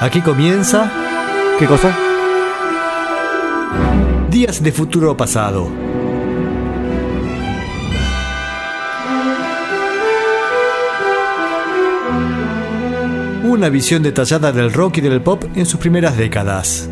Aquí comienza... ¿Qué cosa? Días de futuro pasado. Una visión detallada del rock y del pop en sus primeras décadas.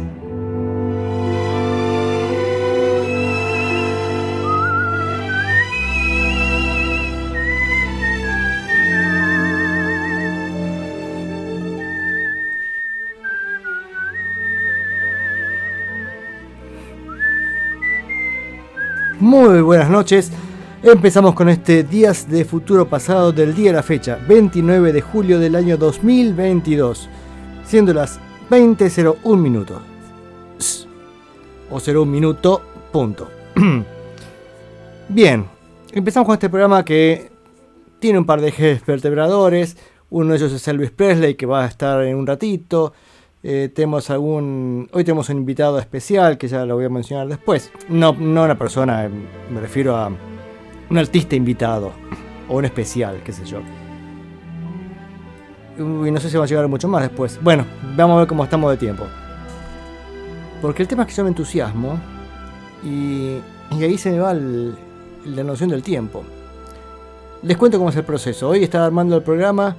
Muy buenas noches. Empezamos con este Días de Futuro Pasado del día de la fecha, 29 de julio del año 2022, siendo las 20.01 minutos. O 01 minuto, punto. Bien, empezamos con este programa que tiene un par de ejes vertebradores. Uno de ellos es Elvis Presley, que va a estar en un ratito. Eh, tenemos algún. Hoy tenemos un invitado especial que ya lo voy a mencionar después. No, no una persona, me refiero a un artista invitado. O un especial, qué sé yo. Uy, no sé si va a llegar mucho más después. Bueno, vamos a ver cómo estamos de tiempo. Porque el tema es que yo me entusiasmo. Y, y ahí se me va el- la noción del tiempo. Les cuento cómo es el proceso. Hoy estaba armando el programa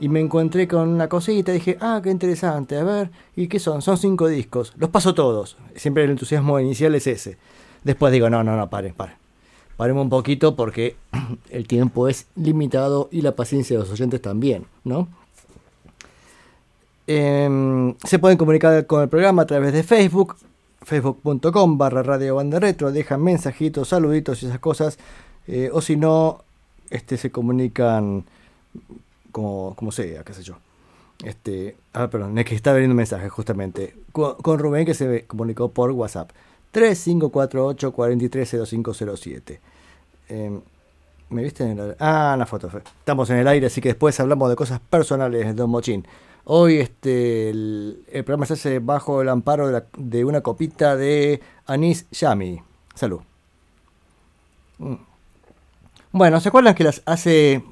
y me encontré con una cosita dije, ah, qué interesante, a ver, ¿y qué son? Son cinco discos, los paso todos. Siempre el entusiasmo inicial es ese. Después digo, no, no, no, paren, paren. Paremos un poquito porque el tiempo es limitado y la paciencia de los oyentes también, ¿no? Em, se pueden comunicar con el programa a través de Facebook, facebook.com barra radio banda retro, dejan mensajitos, saluditos y esas cosas, eh, o si no, este, se comunican como, como sea, qué sé yo. Este, ah, perdón, es que está veniendo un mensaje justamente con, Rubén que se comunicó por WhatsApp 3548 430507. Eh, ¿Me viste en el Ah, la foto. Estamos en el aire, así que después hablamos de cosas personales Don Mochín. Hoy este, el, programa se hace bajo el amparo de, la- de una copita de Anís Yami. Salud. Mm. Bueno, ¿se acuerdan que las hace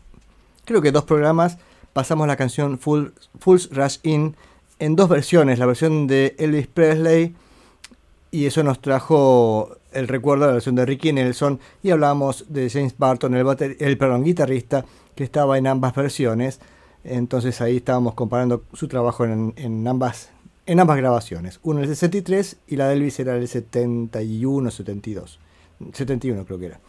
creo que dos programas pasamos la canción Full, Rush In en dos versiones, la versión de Elvis Presley y eso nos trajo el recuerdo de la versión de Ricky Nelson y hablábamos de James Barton, el, bater- el perdón, guitarrista que estaba en ambas versiones. Entonces ahí estábamos comparando su trabajo en, en ambas, en ambas grabaciones. Una el 63 y la de Elvis era el 71, 72. 71 creo que era.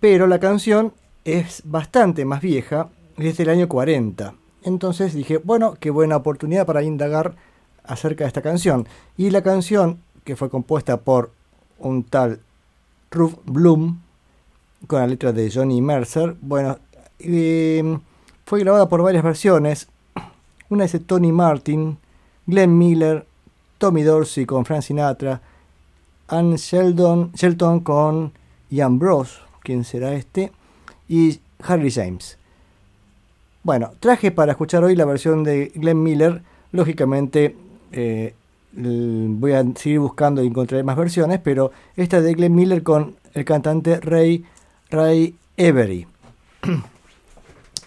Pero la canción es bastante más vieja, es del año 40. Entonces dije, bueno, qué buena oportunidad para indagar acerca de esta canción. Y la canción, que fue compuesta por un tal Ruth Bloom, con la letra de Johnny Mercer, bueno, eh, fue grabada por varias versiones. Una es de Tony Martin, Glenn Miller, Tommy Dorsey con Frank Sinatra, Ann Sheldon, Shelton con Ian Bros, ¿quién será este? Y Harry James. Bueno, traje para escuchar hoy la versión de Glenn Miller. Lógicamente eh, voy a seguir buscando y encontraré más versiones, pero esta de Glenn Miller con el cantante Ray, Ray Avery.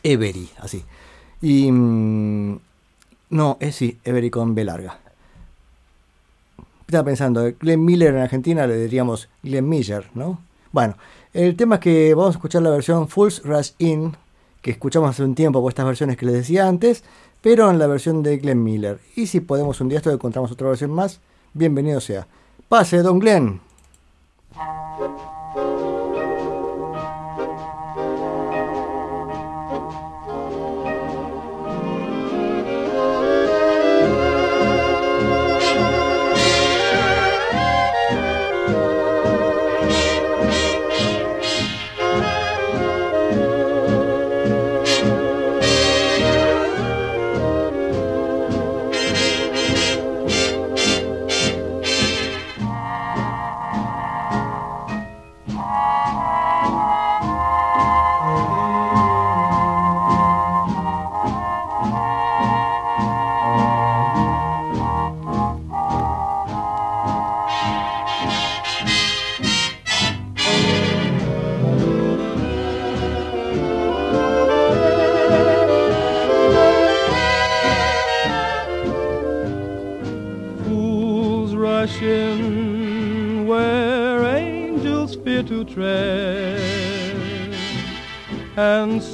Avery, así. Y... mm, no, es sí, Avery con B larga. Estaba pensando, Glenn Miller en Argentina le diríamos Glenn Miller, ¿no? Bueno, el tema es que vamos a escuchar la versión Fools Rush In, que escuchamos hace un tiempo por estas versiones que les decía antes, pero en la versión de Glenn Miller. Y si podemos un día esto encontramos otra versión más, bienvenido sea. Pase, don Glenn.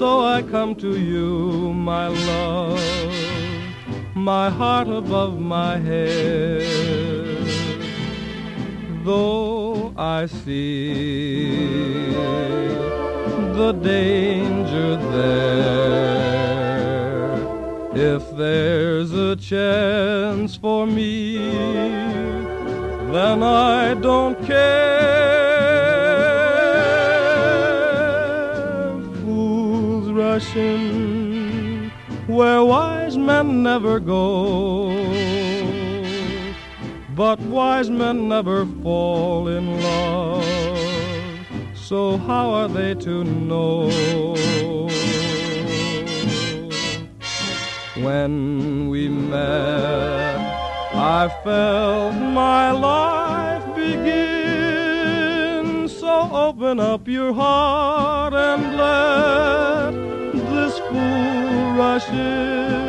So I come to you, my love, my heart above my head. Though I see the danger there, if there's a chance for me, then I don't care. Where wise men never go. But wise men never fall in love, so how are they to know? When we met, I felt my life begin. So open up your heart and let rushes.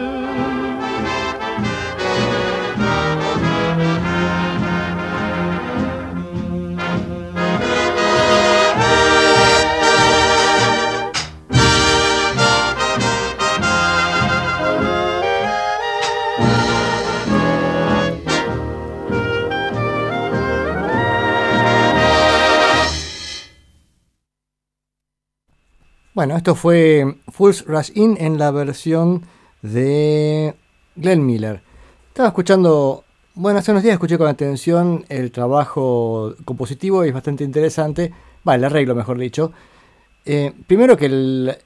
Bueno, esto fue Fools Rush In en la versión de Glenn Miller. Estaba escuchando, bueno, hace unos días escuché con atención el trabajo compositivo y es bastante interesante. Va, el arreglo, mejor dicho. Eh, primero que el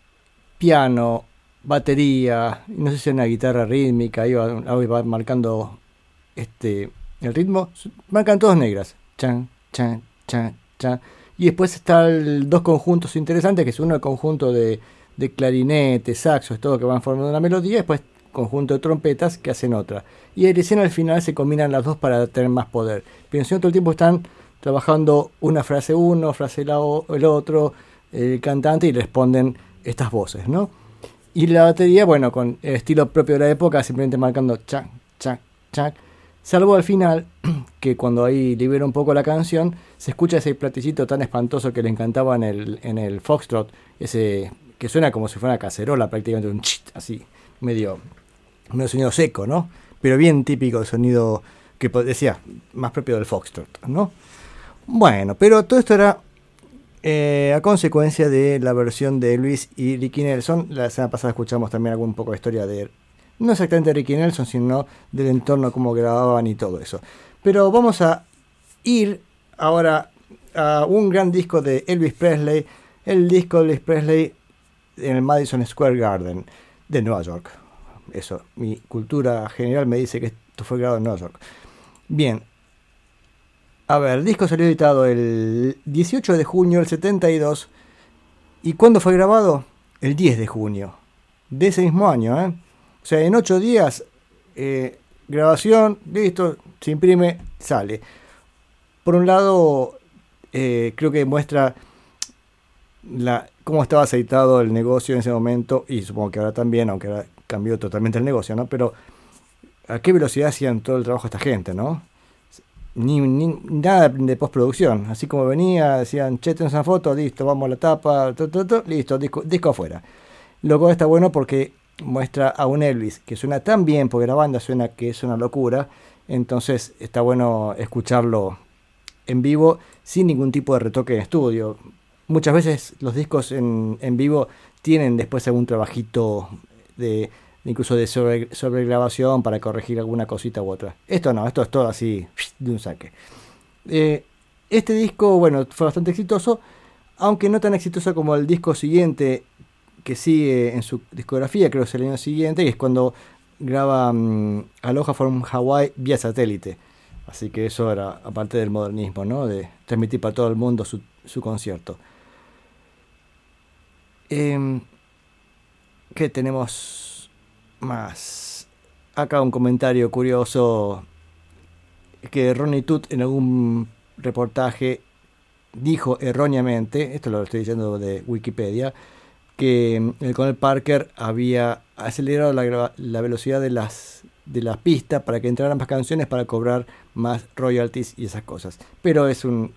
piano, batería, no sé si una guitarra rítmica, iba, va marcando este, el ritmo, marcan todas negras. Chan, chan, chan, chan. Y después están dos conjuntos interesantes, que es uno el conjunto de, de clarinetes, saxos, todo que van formando una melodía, después conjunto de trompetas que hacen otra. Y escena al final se combinan las dos para tener más poder. Pero en todo el tiempo están trabajando una frase uno, frase el otro, el cantante y responden estas voces, ¿no? Y la batería, bueno, con el estilo propio de la época, simplemente marcando chac, chac, chac Salvo al final, que cuando ahí libera un poco la canción, se escucha ese platillicito tan espantoso que le encantaba en el, en el Foxtrot, ese que suena como si fuera una cacerola, prácticamente un chit, así, medio, medio sonido seco, ¿no? Pero bien típico el sonido que decía, más propio del Foxtrot, ¿no? Bueno, pero todo esto era eh, a consecuencia de la versión de Luis y Ricky Nelson. La semana pasada escuchamos también algún poco de historia de no exactamente Ricky Nelson, sino del entorno, cómo grababan y todo eso. Pero vamos a ir ahora a un gran disco de Elvis Presley, el disco de Elvis Presley en el Madison Square Garden de Nueva York. Eso, mi cultura general me dice que esto fue grabado en Nueva York. Bien. A ver, el disco salió editado el 18 de junio del 72. ¿Y cuándo fue grabado? El 10 de junio de ese mismo año, ¿eh? O sea, en ocho días, eh, grabación, listo, se imprime, sale. Por un lado, eh, creo que muestra cómo estaba aceitado el negocio en ese momento, y supongo que ahora también, aunque ahora cambió totalmente el negocio, ¿no? Pero a qué velocidad hacían todo el trabajo esta gente, ¿no? Ni, nada de postproducción. Así como venía, decían, che, esa foto, listo, vamos a la tapa, listo, disco, disco afuera. Lo está bueno porque muestra a un Elvis que suena tan bien, porque la banda suena que es una locura, entonces está bueno escucharlo en vivo sin ningún tipo de retoque en estudio. Muchas veces los discos en, en vivo tienen después algún trabajito de incluso de sobre, grabación para corregir alguna cosita u otra. Esto no, esto es todo así de un saque. Eh, este disco, bueno, fue bastante exitoso, aunque no tan exitoso como el disco siguiente que sigue en su discografía, creo que es el año siguiente, y es cuando graba um, Aloha from Hawaii vía satélite. Así que eso era, aparte del modernismo, ¿no? De transmitir para todo el mundo su, concierto. Eh, ¿Qué tenemos más? Acá un comentario curioso que Ronnie Tut en algún reportaje dijo erróneamente, esto lo estoy diciendo de Wikipedia, que mm, el Colonel Parker había acelerado la, velocidad de las de la pista para que entraran más canciones para cobrar más royalties y esas cosas. Pero es un,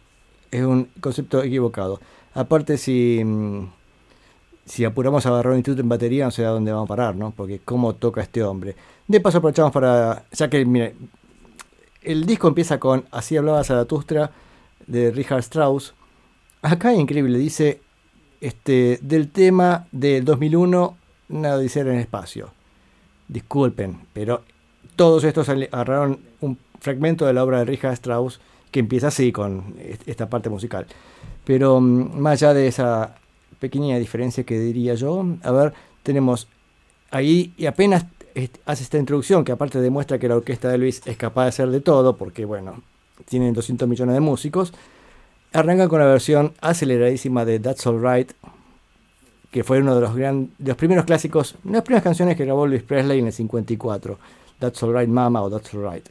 es un concepto equivocado. Aparte, si, mm, si apuramos a Ronnie Tut en batería, no sé a dónde vamos a parar, ¿no? Porque cómo toca este hombre. De paso aprovechamos para, ya que, mire, el disco empieza con Así hablaba Zaratustra de Richard Strauss. Acá increíble, dice este, del tema del 2001, Una Odisea en el Espacio. Disculpen, pero todos estos agarraron un fragmento de la obra de Richard Strauss que empieza así con esta parte musical. Pero mm, más allá de esa pequeña diferencia que diría yo, a ver, tenemos ahí y apenas hace esta introducción que aparte demuestra que la orquesta de Luis es capaz de hacer de todo, porque bueno, tienen 200 millones de músicos, arranca con la versión aceleradísima de That's Alright, que fue uno de los, primeros clásicos, una de las primeras canciones que grabó Luis Presley en el 54, That's Alright Mama o That's Alright.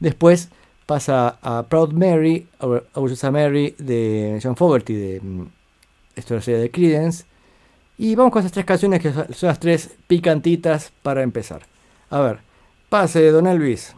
Después pasa a Proud Mary, o a Mary de John Fogerty, de mm, esto es la serie de Credence. Y vamos con esas tres canciones que son las tres picantitas para empezar. A ver, pase, Don Elvis.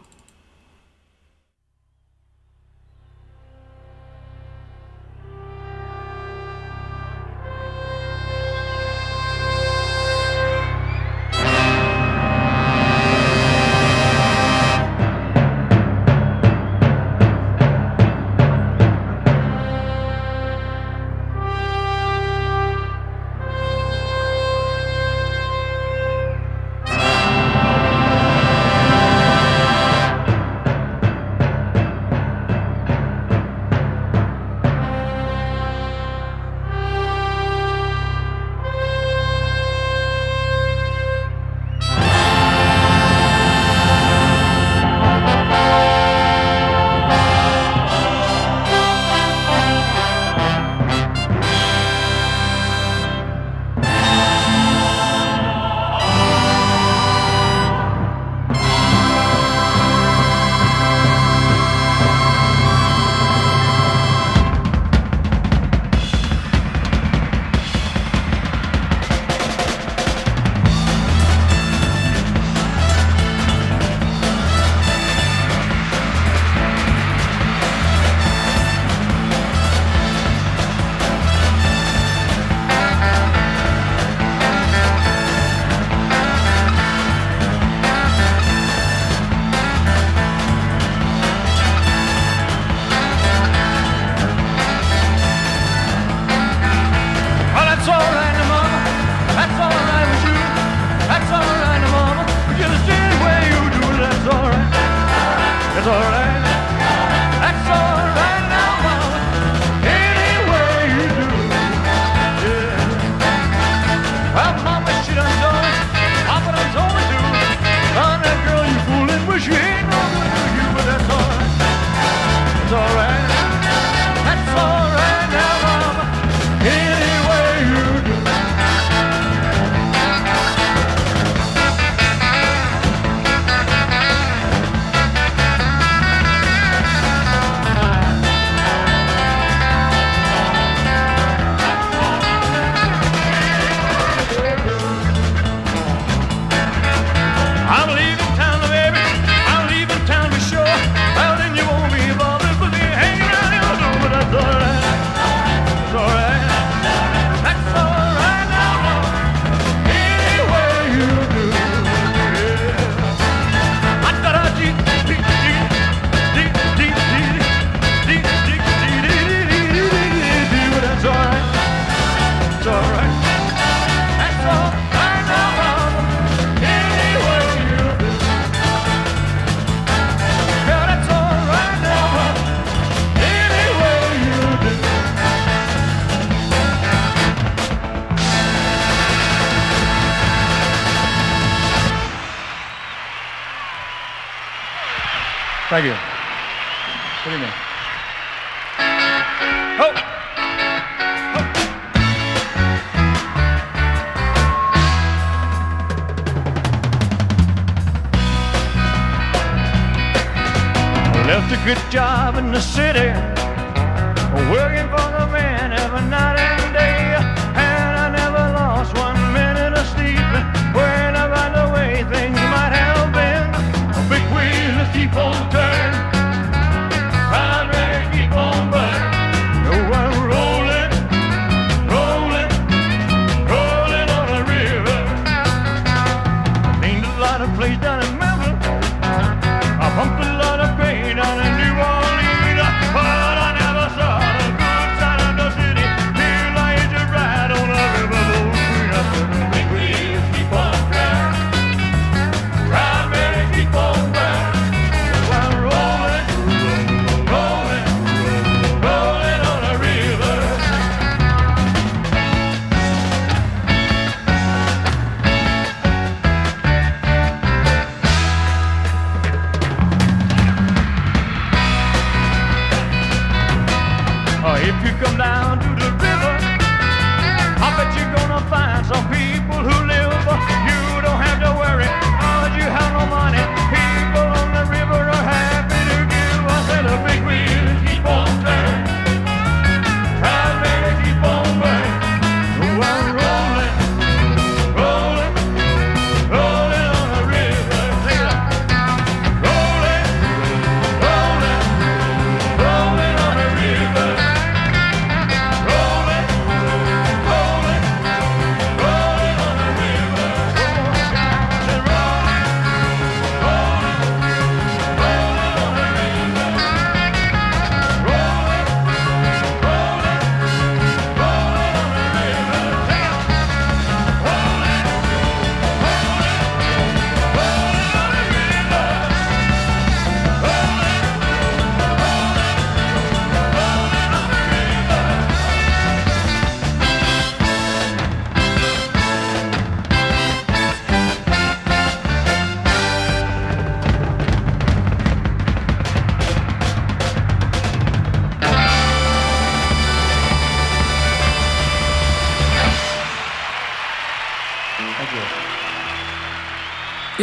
The city,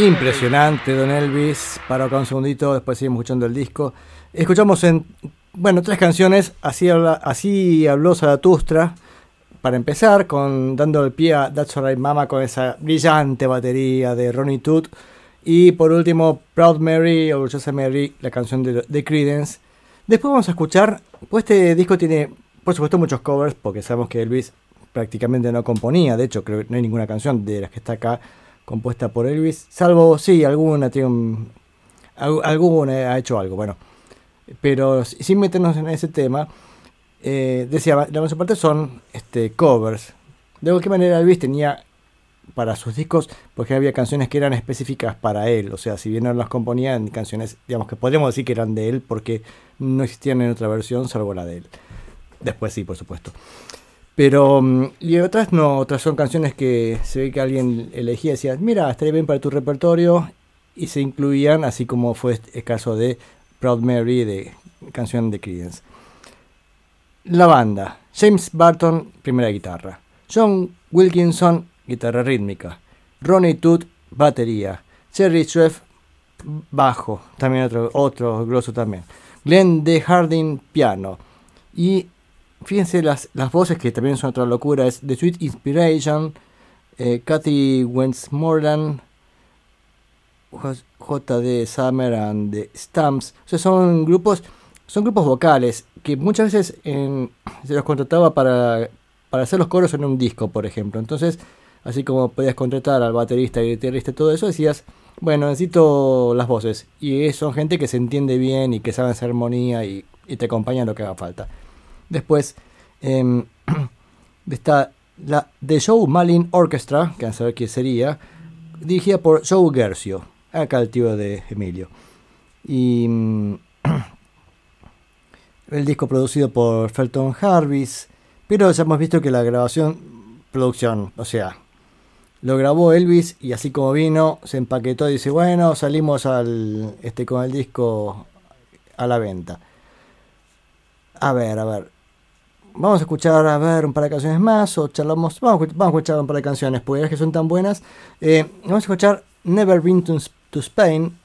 Impresionante, Don Elvis. Para acá un segundito, después seguimos escuchando el disco. Escuchamos en, bueno, tres canciones. Así, habla, así habló Zaratustra. Para empezar, con dando el pie a That's Alright Mama con esa brillante batería de Ronnie Toot. Y por último, Proud Mary, Orgullosa Mary, la canción de, de Credence. Después vamos a escuchar, pues este disco tiene, por supuesto, muchos covers, porque sabemos que Elvis prácticamente no componía. De hecho, creo que no hay ninguna canción de las que está acá compuesta por Elvis, salvo, sí, alguna tiene un, alguna ha hecho algo, bueno. Pero sin meternos en ese tema, eh, decía, la mayor parte son este, covers. De cualquier manera, Elvis tenía para sus discos, porque había canciones que eran específicas para él, o sea, si bien no las componían canciones, digamos que podríamos decir que eran de él, porque no existían en otra versión salvo la de él. Después sí, por supuesto. Pero, mm, y otras no, otras son canciones que se ve que alguien elegía y decía, mira, estaría bien para tu repertorio, y se incluían, así como fue el caso de Proud Mary, de canción de Creedence. La banda, James Barton, primera guitarra, John Wilkinson, guitarra rítmica, Ronnie Toot, batería, Cherry Schweff, bajo, también otro, otro grosso también, Glenn De Harding, piano, y fíjense las, las voces que también son otra locura. Es The Sweet Inspiration, eh, Kathy Wentz-Morland, JD Summer and the Stamps. O sea, son grupos, son grupos vocales que muchas veces se los contrataba para, para hacer los coros en un disco, por ejemplo. Entonces, así como podías contratar al baterista y guitarrista todo eso, decías, bueno, necesito las voces. Y son gente que se entiende bien y que sabe hacer armonía y, y te acompaña en lo que haga falta. Después eh, está la The Joe Malin Orchestra, que a saber qué sería, dirigida por Joe Gercio, acá el tío de Emilio. Y mm, el disco producido por Felton Harvis, pero ya hemos visto que la grabación, producción, o sea, lo grabó Elvis y así como vino, se empaquetó y dice, bueno, salimos al, este, con el disco a la venta. A ver, a ver vamos a escuchar a ver un par de canciones más o charlamos, vamos, a escuchar un par de canciones, pues que son tan buenas. Eh, vamos a escuchar Never Been to, Spain.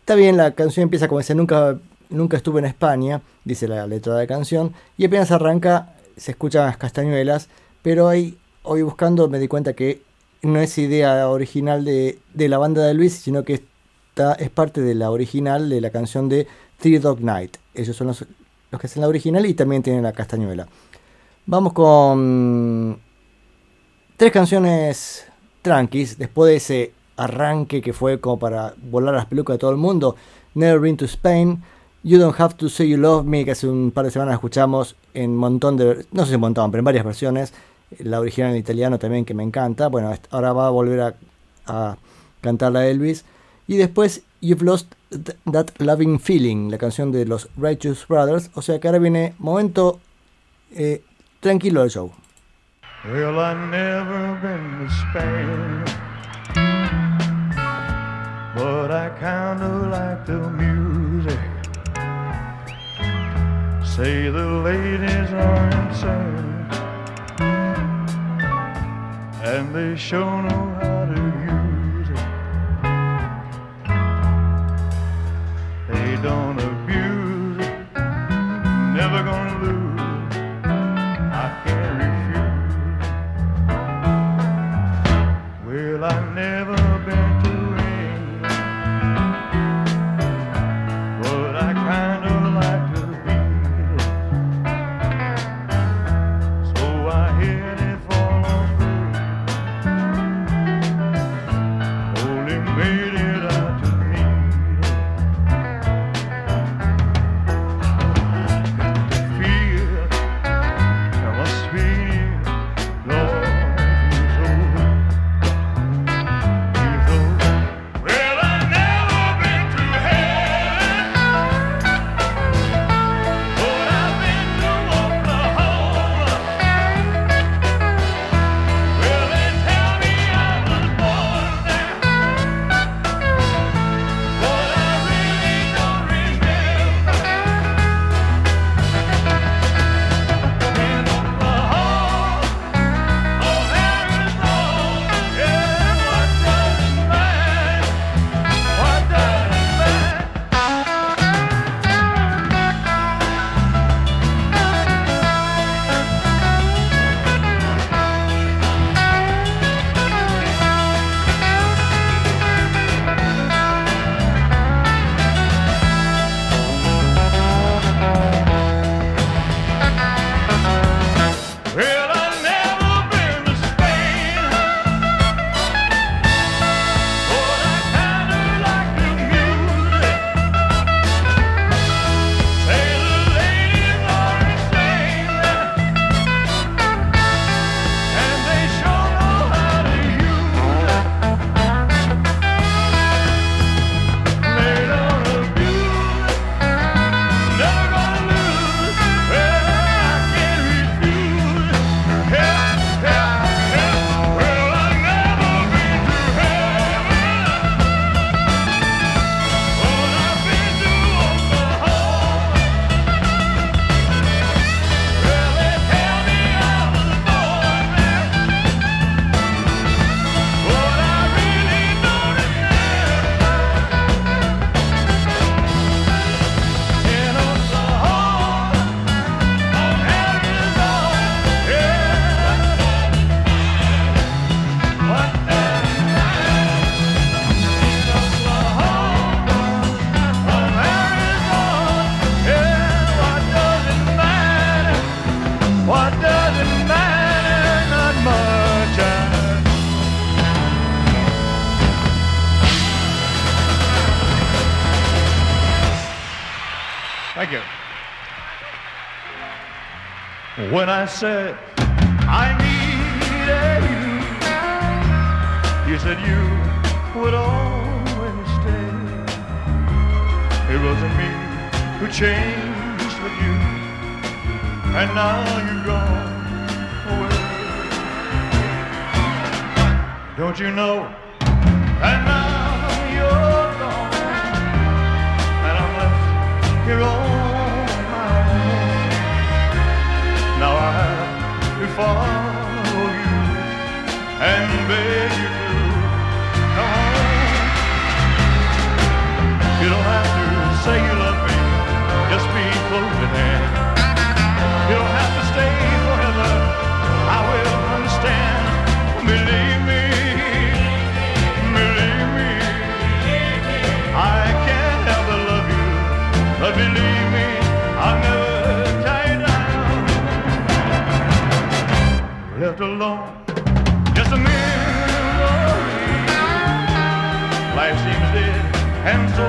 Está bien, la canción empieza como dice, nunca, nunca estuve en España, dice la letra de la canción, y apenas arranca se escuchan las castañuelas, pero ahí, hoy buscando me di cuenta que no es idea original de, de la banda de Luis, sino que está, es parte de la original de la canción de Three Dog Night. Ellos son los, los que hacen la original y también tienen la castañuela. Vamos con tres canciones tranquis después de ese arranque que fue como para volar las pelucas de todo el mundo. Never Been to Spain, You Don't Have to Say You Love Me, que hace un par de semanas escuchamos en un montón de, no sé si un montón, pero en varias versiones. La original en italiano también que me encanta. Bueno, ahora va a volver a, a cantarla Elvis. Y después You've Lost That Loving Feeling, la canción de los Righteous Brothers. O sea que ahora viene momento eh, tranquilo del show. Well, I never been to Spain, but I kinda like the music. Say the ladies are insane, and they sure know how don't abuse never gonna lose. I can't refuse. Well, I've never and I said, I needed you. You said you would always stay. It wasn't me who changed but you, and now you're gone away. Don't you know? And now you're gone, and I'm left here all fall. alone. Just a memory. Life seems dead and so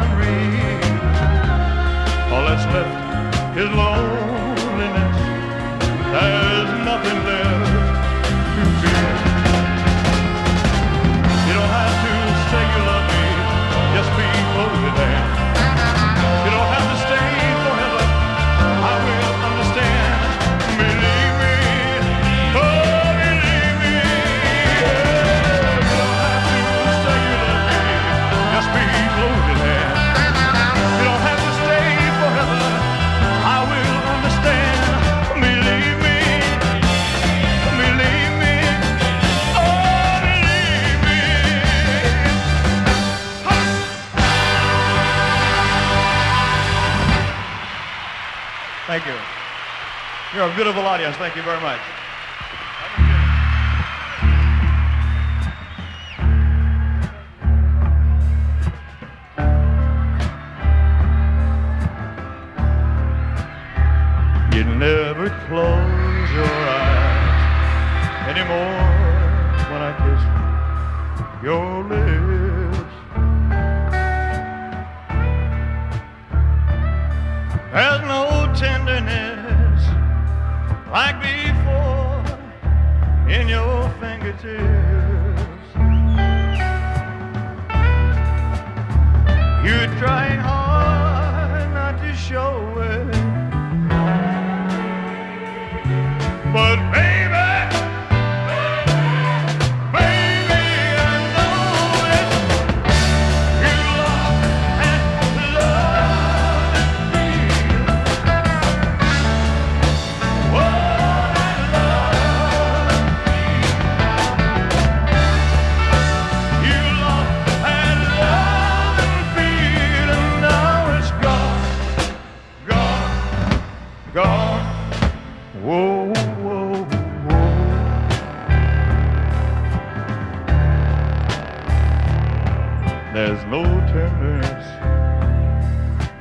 unreal. All that's left is love. Thank you. You're a beautiful audience. Thank you very much.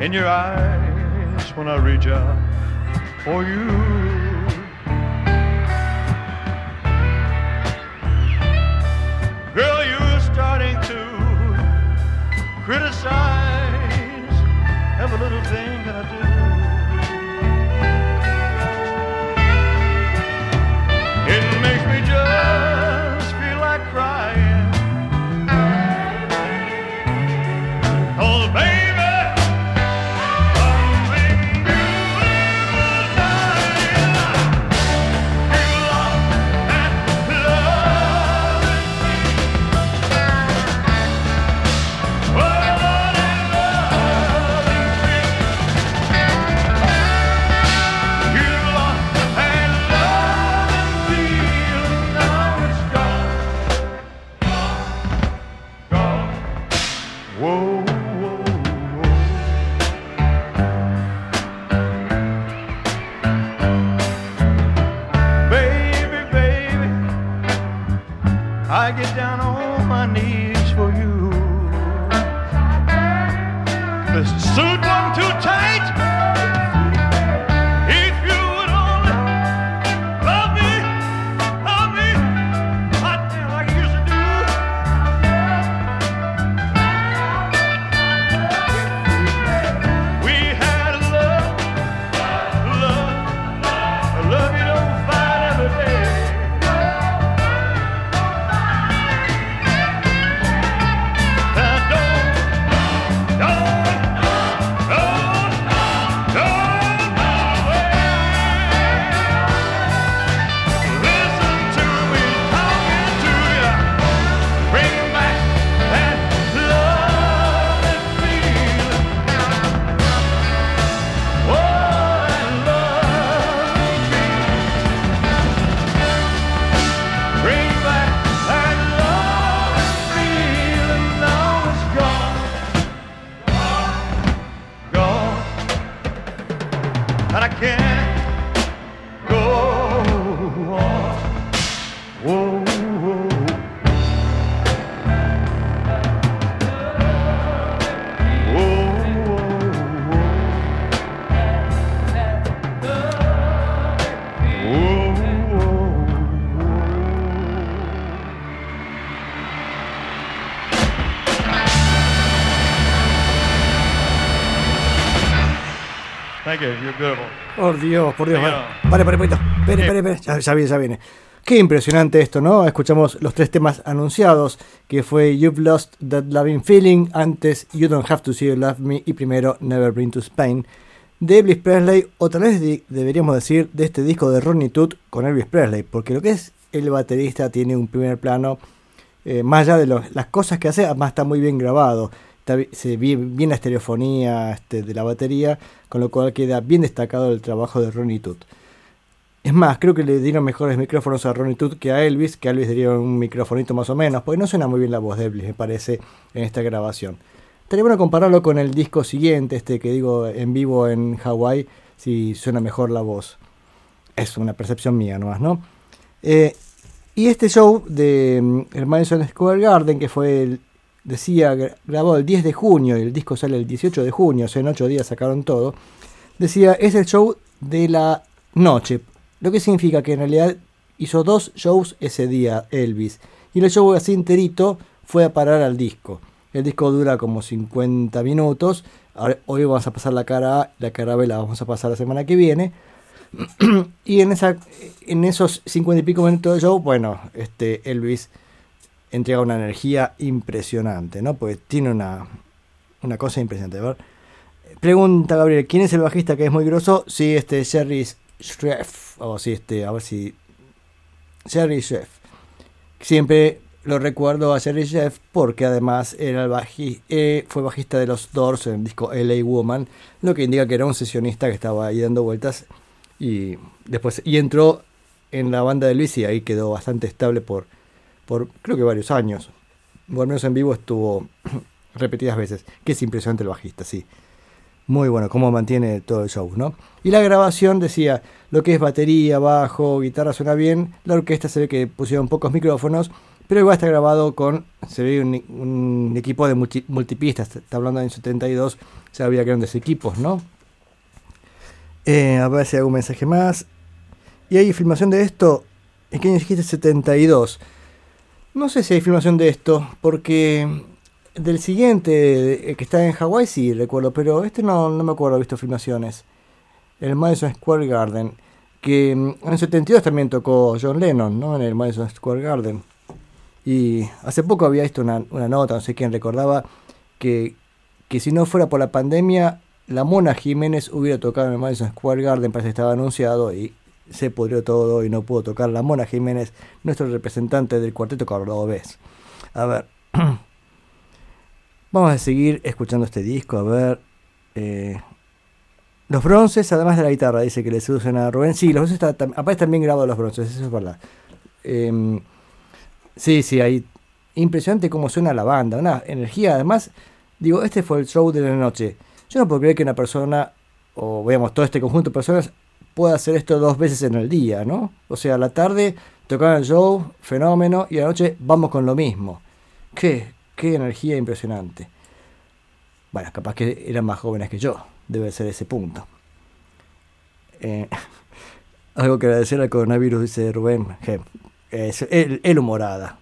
in your eyes. Thank you. You're beautiful. Por Dios, por Dios. Vale, vale, vale. Espere, espere, espere. Ya, ya viene, ya viene. Qué impresionante esto, ¿no? Escuchamos los tres temas anunciados, que fue You've Lost That Loving Feeling, antes You Don't Have to See You Love Me y primero Never Been to Spain. De Elvis Presley, o tal vez de- deberíamos decir de este disco de Ronnie Toot con Elvis Presley, porque lo que es el baterista tiene un primer plano, eh, más allá de lo- las cosas que hace, además está muy bien grabado. Se ve bien la estereofonía este, de la batería, con lo cual queda bien destacado el trabajo de Ronnie. Es más, creo que le dieron mejores micrófonos a Ronnie que a Elvis, que a Elvis le dieron un microfonito más o menos, porque no suena muy bien la voz de Elvis, me parece, en esta grabación. Estaría bueno compararlo con el disco siguiente, este que digo en vivo en Hawái, si suena mejor la voz. Es una percepción mía nomás, ¿no? Eh, y este show de mm, el Madison Square Garden, que fue, el- decía, gra- grabado el 10 de junio y el disco sale el 18 de junio, o sea, en 8 días sacaron todo, decía, es el show de la noche, lo que significa que en realidad hizo dos shows ese día Elvis, y el show así enterito fue a parar al disco. El disco dura como 50 minutos, hoy vamos a pasar la cara la cara B la vamos a pasar la semana que viene, y en, esa, en esos 50 y pico minutos de show, bueno, este Elvis entrega una energía impresionante, ¿no? Pues tiene una, una cosa impresionante. Ver. Pregunta Gabriel, ¿quién es el bajista que es muy grosso? Sí, este Jerry Schreff, o sí, este, a ver si... Jerry Schreff. Siempre lo recuerdo a Jerry Schreff porque además era el eh, fue bajista de los Doors en el disco LA Woman, lo que indica que era un sesionista que estaba ahí dando vueltas y después y entró en la banda de Luis y ahí quedó bastante estable por, por creo que varios años. O al menos en vivo estuvo repetidas veces. Que es impresionante el bajista, sí. Muy bueno, cómo mantiene todo el show, ¿no? Y la grabación decía, lo que es batería, bajo, guitarra suena bien. La orquesta se ve que pusieron pocos micrófonos, pero igual está grabado con, se ve un, equipo de multi- multipistas. Está hablando en 72, ya había grandes equipos, ¿no? Eh, a ver si hay algún mensaje más. Y hay filmación de esto. ¿En qué año dijiste? 72. No sé si hay filmación de esto, porque del siguiente, que está en Hawái, sí recuerdo, pero este no, no me acuerdo haber visto filmaciones. El Madison Square Garden, que en el 72 también tocó John Lennon, ¿no? En el Madison Square Garden. Y hace poco había visto una, una nota, no sé quién recordaba, que, que si no fuera por la pandemia, la Mona Jiménez hubiera tocado en el Madison Square Garden, parece que estaba anunciado y se pudrió todo y no pudo tocar la Mona Jiménez, nuestro representante del cuarteto cordobés. A ver, vamos a seguir escuchando este disco, a ver. eh, los bronces, además de la guitarra, dice que le seducen a Rubén. Sí, los bronces está, tam- aparte están bien grabados los bronces, eso es verdad. Em, sí, sí, ahí. Impresionante cómo suena la banda, una energía. Además, digo, este fue el show de la noche. Yo no puedo creer que una persona, o veamos, todo este conjunto de personas, pueda hacer esto dos veces en el día, ¿no? O sea, a la tarde tocaban el show, fenómeno, y a la noche vamos con lo mismo. Qué, qué energía impresionante. Bueno, capaz que eran más jóvenes que yo, debe ser ese punto. Eh, algo que agradecer al coronavirus, dice Rubén. Es el, el humorada.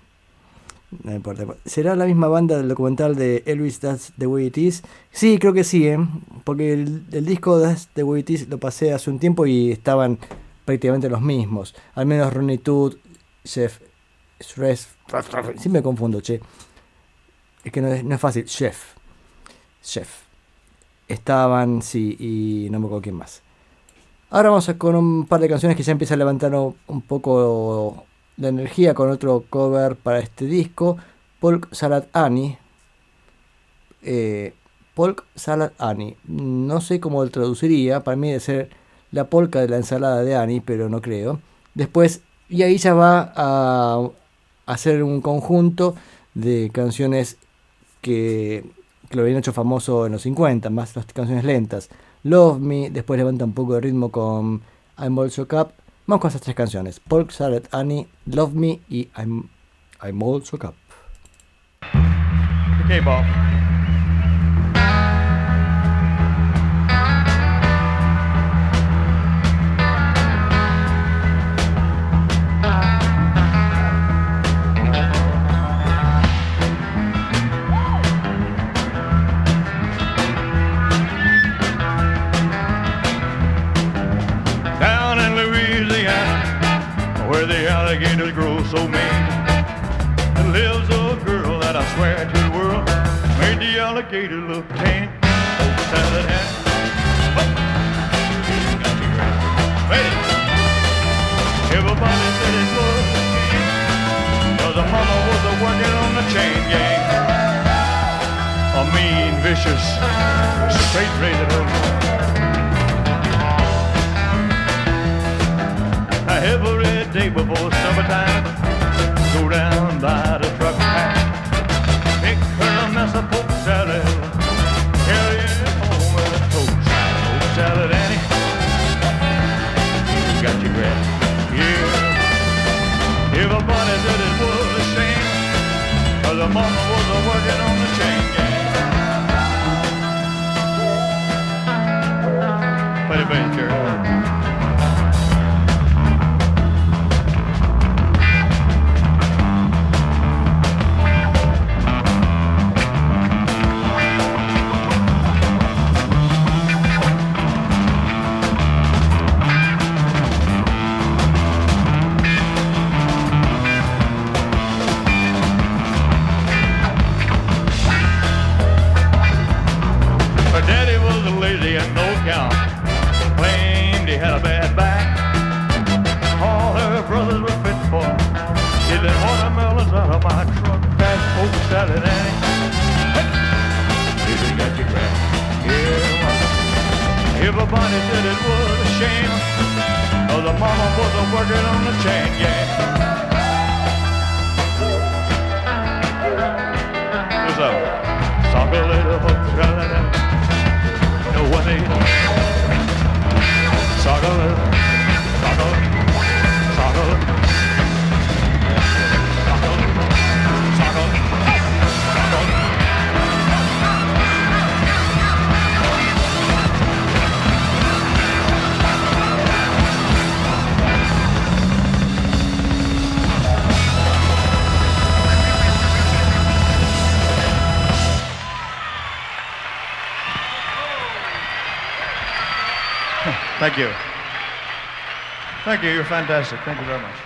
No importa. ¿Será la misma banda del documental de Elvis That's the Way It Is? Sí, creo que sí, ¿eh? porque el, disco That's the Way It Is lo pasé hace un tiempo y estaban prácticamente los mismos. Al menos Ronnie Toot, Chef, Stress, sí me confundo, che. Es que no es, no es fácil, Chef. Chef. Estaban, sí, y no me acuerdo quién más. Ahora vamos con un par de canciones que ya empiezan a levantar un poco la energía con otro cover para este disco. Polk Salad Annie. Eh, Polk Salad Annie. No sé cómo lo traduciría. Para mí debe ser la polka de la ensalada de Annie, pero no creo. Después, y ahí ya va a hacer un conjunto de canciones que, lo habían hecho famoso en los 50, más las canciones lentas. Love Me, después levanta un poco de ritmo con I'm Also Cup. Vamos con esas tres canciones, Pork Salad Annie, Love Me y I'm, I'm Also Cup. Okay, Bob. Swear to the world made the alligator look. Oh, salad hat. Everybody said it was 'cause her mama was a working on the chain gang. A mean, vicious, straight razor hook. Every day before summertime, go down by the mama working on the chain. Play the bass, Thank you. Thank you. You're fantastic. Thank you very much.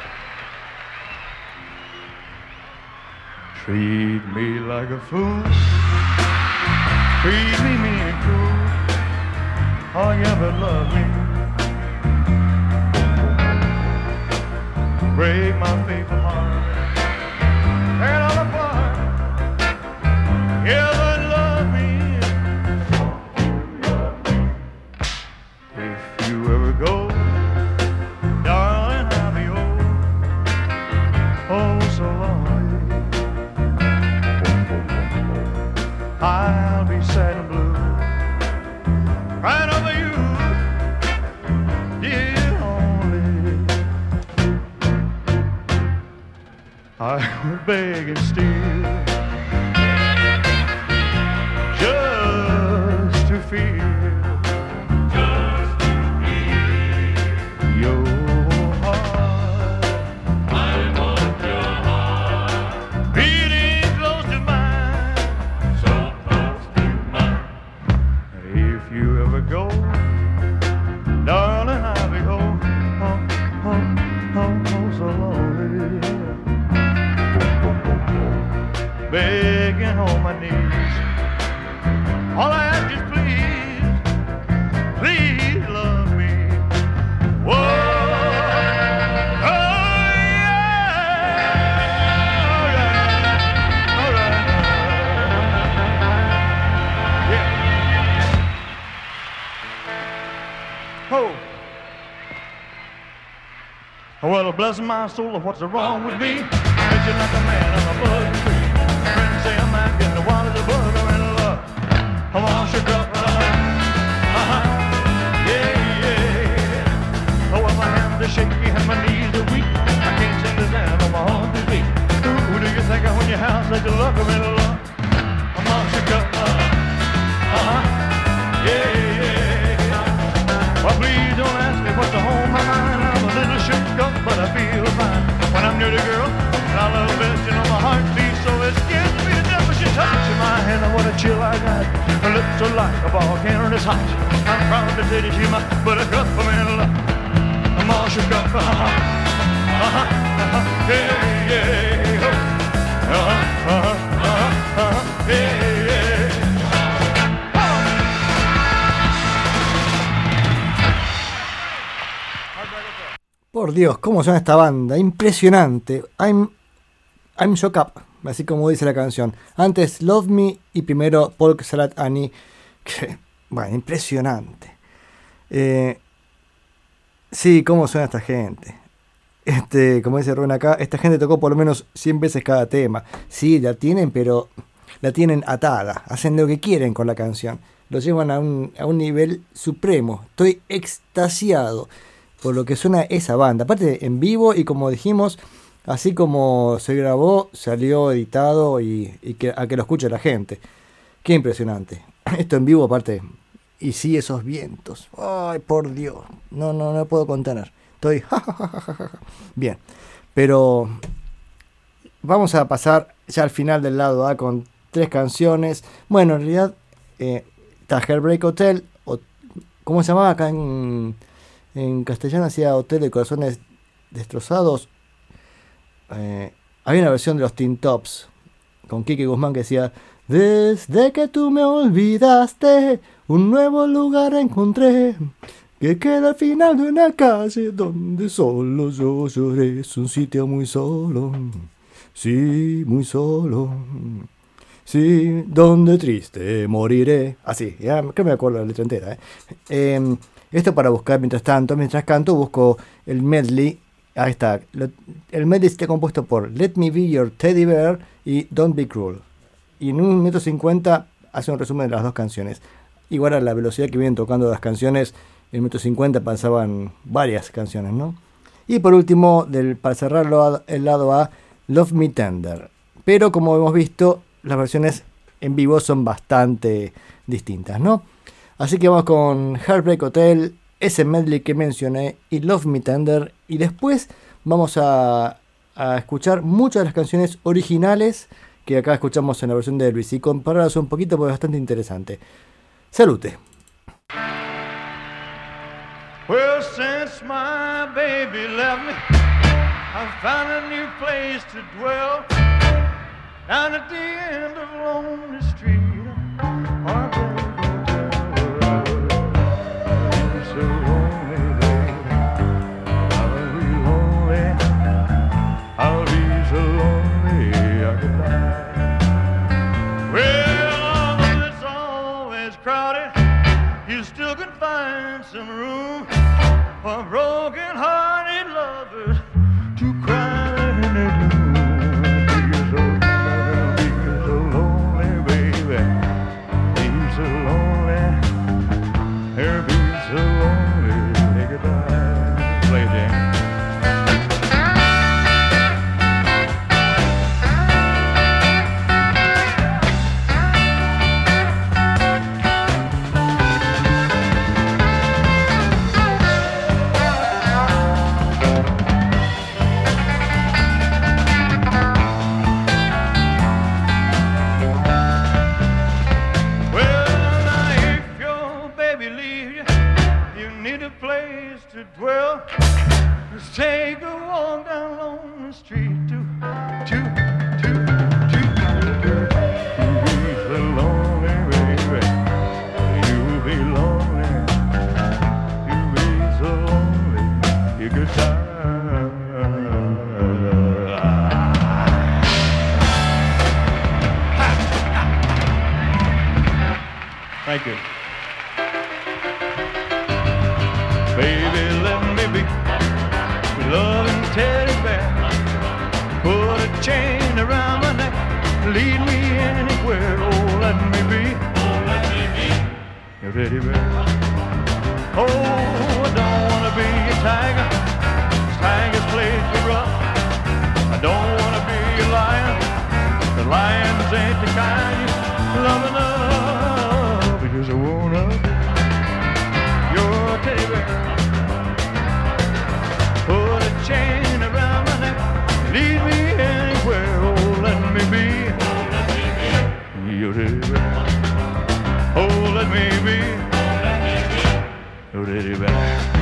my soul of what's wrong with me. Preaching like a man on a bug tree. Friends say I'm acting getting wild as a bug. I'm in love. Oh, I want your girl. right Uh-huh. Yeah, yeah. Oh, well, my hands are shaky and my knees are weak. I can't seem to stand on my own two feet. Who do you think of when your house like you love? I'm the girl that I love best, you know my heart beats so it scares me to death. But she touches my hand, and what a chill I got. Her lips are like a volcano and it's hot. I'm proud to say that she's my buttercup for me. I'm all shook up. Uh-huh, uh-huh, uh-huh, yeah, yeah, oh. uh-huh, uh-huh, uh-huh, uh-huh, yeah, Por Dios, ¿cómo suena esta banda? Impresionante. I'm, I'm shook up, así como dice la canción. Antes Love Me y primero Polk Salad Annie. Que, bueno, impresionante. Eh, sí, ¿cómo suena esta gente? Este, como dice Rubén acá, esta gente tocó por lo menos 100 veces cada tema. Sí, la tienen, pero la tienen atada. Hacen lo que quieren con la canción. Lo llevan a un, a un nivel supremo. Estoy extasiado por lo que suena esa banda. Aparte, en vivo y como dijimos, así como se grabó, salió editado y, que, a que lo escuche la gente. Qué impresionante. Esto en vivo, aparte. Y sí, esos vientos. Ay, por Dios. No, no, no puedo contener. Estoy. Bien. Pero vamos a pasar ya al final del lado A con tres canciones. Bueno, en realidad eh, está Hellbreak Hotel. O, ¿Cómo se llamaba acá en, en castellano? Hacía Hotel de Corazones Destrozados. Eh, había una versión de los Teen Tops con Kiki Guzmán que decía: Desde que tú me olvidaste, un nuevo lugar encontré. Que queda al final de una calle donde solo yo lloré. Es un sitio muy solo. Sí, muy solo. Sí, donde triste moriré. Así, ya que me acuerdo la letra entera. ¿eh? Eh, esto para buscar mientras tanto. Mientras canto busco el medley. Ahí está. El medley está compuesto por Let Me Be Your Teddy Bear y Don't Be Cruel. Y en un minuto 50 hace un resumen de las dos canciones. Igual a la velocidad que vienen tocando las canciones, en el minuto 50 pasaban varias canciones, ¿no? Y por último, del, para cerrar lo- el lado A, Love Me Tender. Pero como hemos visto, las versiones en vivo son bastante distintas, ¿no? Así que vamos con Heartbreak Hotel, ese medley que mencioné y Love Me Tender. Y después vamos a, escuchar muchas de las canciones originales que acá escuchamos en la versión de Luis y compararlas un poquito porque es bastante interesante. Salute. Me. Down at the end of Lonely Street. For broken-hearted Thank you. Baby, let me be loving teddy bear. Put a chain around my neck, lead me anywhere. Oh, let me be. Oh, let me be your teddy bear. Oh, I don't wanna be a tiger. Tigers play too rough. I don't wanna be a lion. The lions ain't the kind you love enough I wanna be. Put a chain around my neck, me anywhere, oh let me be your. Oh let me be your.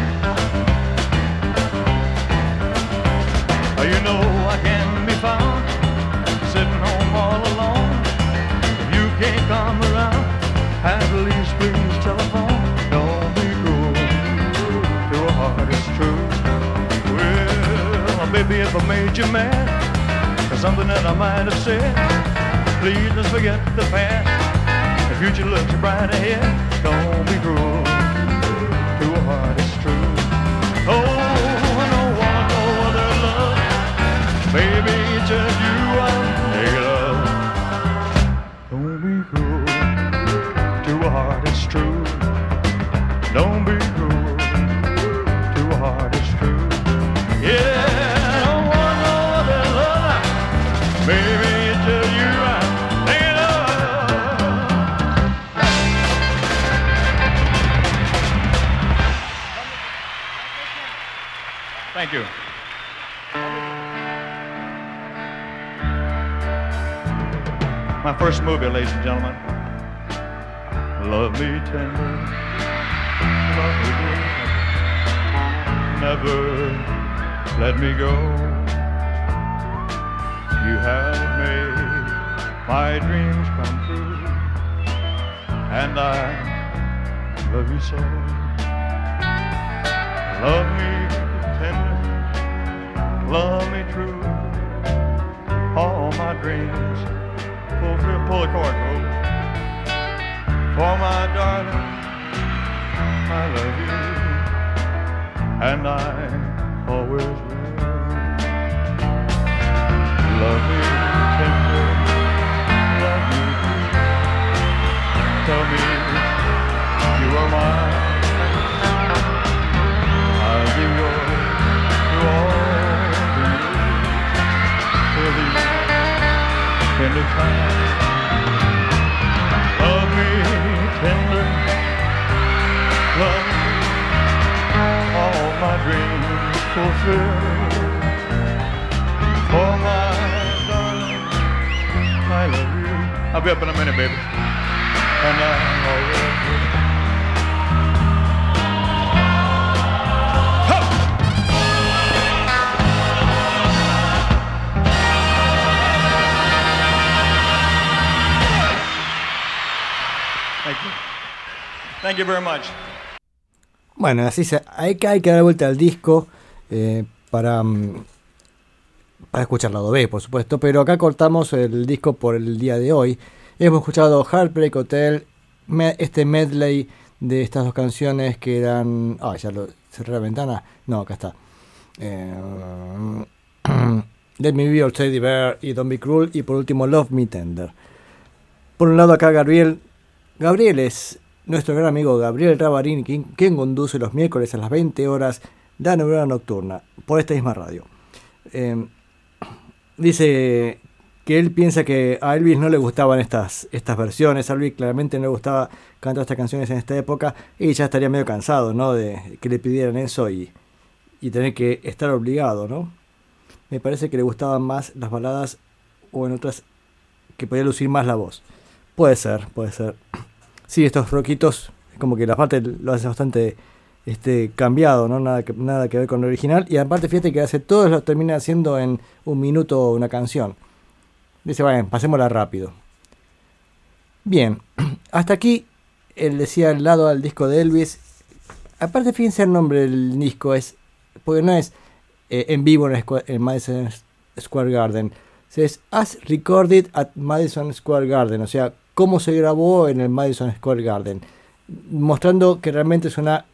If made you mad for something that I might have said, please just forget the past. The future looks bright ahead. Don't be cruel to a heart it's true. Oh, I don't want no other love. Baby, just you movie, ladies and gentlemen. Love me tender, love me good. Never let me go. You have made my dreams come true, and I love you so. Love me tender, love me true. All my dreams For my darling, I love you, and I always will. Love me tender, love me. Tell me you are mine. I'll all. My dreams fulfill. For oh, my darling, I love you. I'll be up in a minute, baby. And I always will. Thank you. Thank you very much. Bueno, así se, hay, que, hay que dar vuelta al disco eh, para, mm, para escuchar lado B, por supuesto. Pero acá cortamos el disco por el día de hoy. Hemos escuchado Heartbreak Hotel, este medley de estas dos canciones que eran. Ah, ya lo cerré la ventana. No, acá está. Eh, Let Me Be Your Teddy Bear y Don't Be Cruel. Y por último, Love Me Tender. Por un lado, acá Gabriel. Gabriel es nuestro gran amigo Gabriel Rabarini, quien, quien conduce los miércoles a las 20 horas la novela nocturna por esta misma radio. Eh, dice que él piensa que a Elvis no le gustaban estas, estas versiones. A Elvis claramente no le gustaba cantar estas canciones en esta época y ya estaría medio cansado, ¿no? De que le pidieran eso y, y tener que estar obligado, ¿no? Me parece que le gustaban más las baladas o en otras que podía lucir más la voz. Puede ser, puede ser. Sí, estos roquitos, como que la parte lo hace bastante este, cambiado, ¿no? Nada que, nada que ver con lo original. Y aparte, fíjate que hace todo lo termina haciendo en un minuto una canción. Dice, bueno, pasémosla rápido. Bien, hasta aquí él decía al lado al disco de Elvis. Aparte, fíjense el nombre del disco, es porque no es eh, en vivo en, en Madison Square Garden. Es As Recorded at Madison Square Garden, o sea, cómo se grabó en el Madison Square Garden, mostrando que realmente es una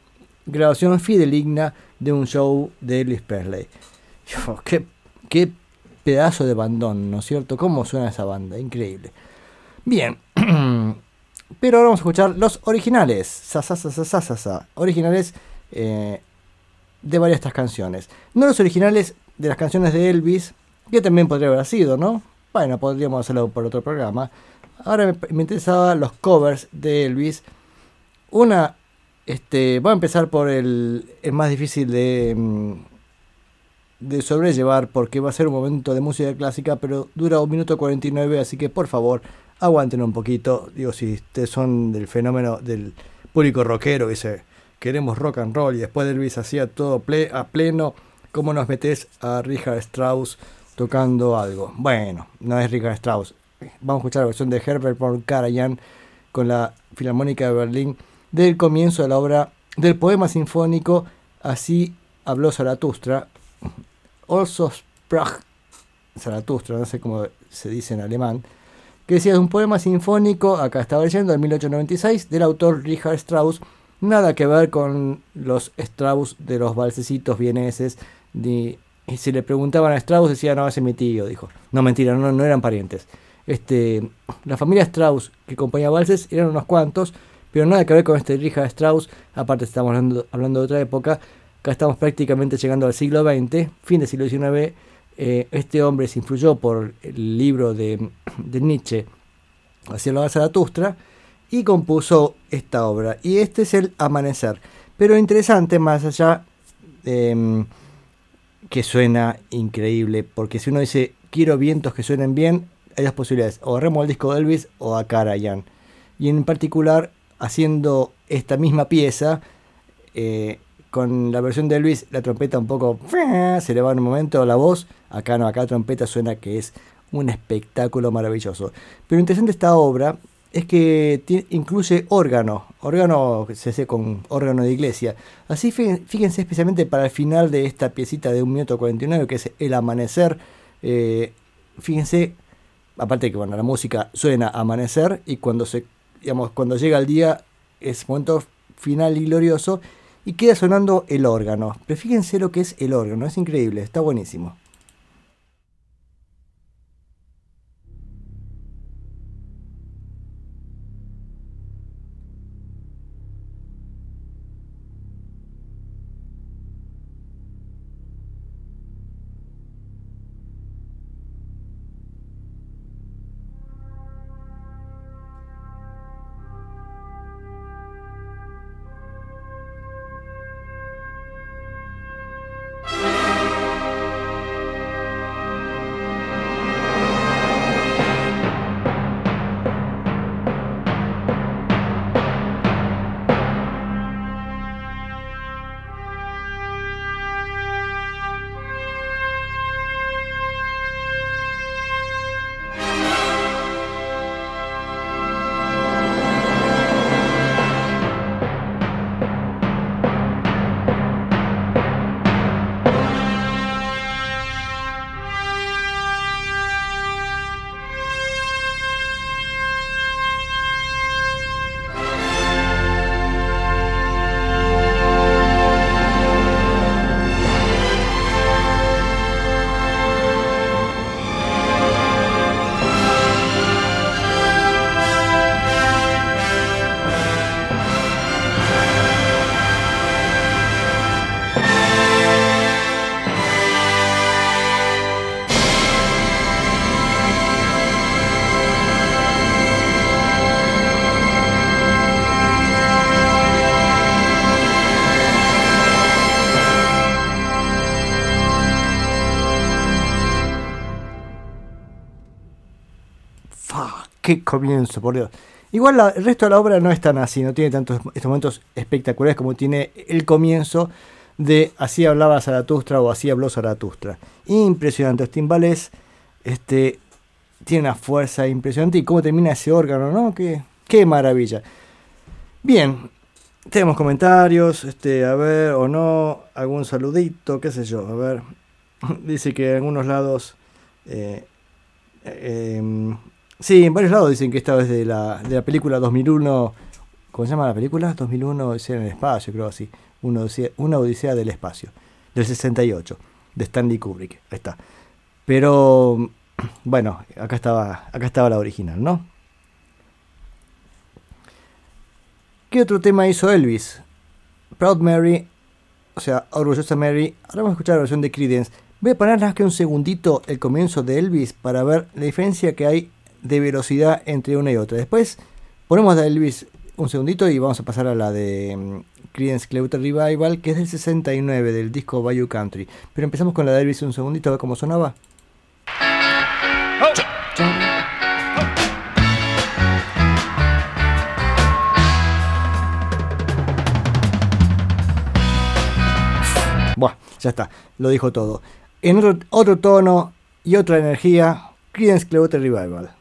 grabación fideligna de un show de Elvis Presley. Yo, qué, pedazo de bandón, ¿no es cierto? ¿Cómo suena esa banda? Increíble. Bien, pero ahora vamos a escuchar los originales, sa, sa, sa. originales eh, de varias de estas canciones. No los originales de las canciones de Elvis, que también podría haber sido, ¿no? Bueno, podríamos hacerlo por otro programa. Ahora me, me interesaban los covers de Elvis. Una, este, voy a empezar por el, el más difícil de, mm, de sobrellevar porque va a ser un momento de música clásica, pero dura un minuto 49, así que por favor, aguanten un poquito. Digo, si ustedes son del fenómeno del público rockero se, queremos rock and roll y después de Elvis hacía todo a pleno, ¿cómo nos metes a Richard Strauss tocando algo? Bueno, no es Richard Strauss. Vamos a escuchar la versión de Herbert von Karajan con la Filarmónica de Berlín del comienzo de la obra del poema sinfónico Así habló Zaratustra. Also sprach Zaratustra, no sé cómo se dice en alemán, que decía es un poema sinfónico, acá estaba leyendo, en 1896, del autor Richard Strauss, nada que ver con los Strauss de los balsecitos vieneses, ni, y si le preguntaban a Strauss decía, no, ese es mi tío, dijo. No, mentira, no, no eran parientes. Este, la familia Strauss que componía valses eran unos cuantos, pero nada que ver con este Richard Strauss, aparte estamos hablando, hablando de otra época, acá estamos prácticamente llegando al siglo XX, fin del siglo XIX, eh, este hombre se influyó por el libro de, de Nietzsche, Hacia la Zaratustra, y compuso esta obra. Y este es el Amanecer. Pero interesante, más allá de que suena increíble, porque si uno dice quiero vientos que suenen bien, hay dos posibilidades, o remo el disco de Elvis o a Karajan. Y en particular, haciendo esta misma pieza, eh, con la versión de Elvis, la trompeta un poco se le va en un momento la voz. Acá no, acá la trompeta suena que es un espectáculo maravilloso. Pero lo interesante de esta obra es que incluye órgano, órgano se hace con órgano de iglesia. Así fí- fíjense especialmente para el final de esta piecita de 1 minuto 49, que es el amanecer. eh, fíjense, aparte que bueno, la música suena amanecer y cuando se digamos, cuando llega el día es momento final y glorioso y queda sonando el órgano. Pero fíjense lo que es el órgano, es increíble, está buenísimo. ¡Qué comienzo, por Dios! Igual el resto de la obra no es tan así, no tiene tantos estos momentos espectaculares como tiene el comienzo de Así hablaba Zaratustra o Así habló Zaratustra. Impresionante, los timbales este, tiene una fuerza impresionante y cómo termina ese órgano, ¿no? ¡Qué, qué maravilla! Bien, tenemos comentarios, este, a ver, o no, algún saludito, qué sé yo, a ver. Dice que en algunos lados... eh, eh, em, Sí, en varios lados dicen que esta es de la, de la película 2001. ¿Cómo se llama la película? 2001 Odisea en el espacio, creo así. Una odisea, una odisea del espacio. Del 68. De Stanley Kubrick. Ahí está. Pero, bueno, acá estaba, acá estaba la original, ¿no? ¿Qué otro tema hizo Elvis? Proud Mary, o sea, Orgullosa Mary. Ahora vamos a escuchar la versión de Creedence. Voy a nada más que un segundito el comienzo de Elvis para ver la diferencia que hay de velocidad entre una y otra. Después ponemos de Elvis un segundito y vamos a pasar a la de mm, Creedence Clearwater Revival, que es del 69 del disco Bayou Country. Pero empezamos con la de Elvis un segundito a ver cómo sonaba. Ya está, lo dijo todo. En otro, otro tono y otra energía, Creedence Clearwater Revival.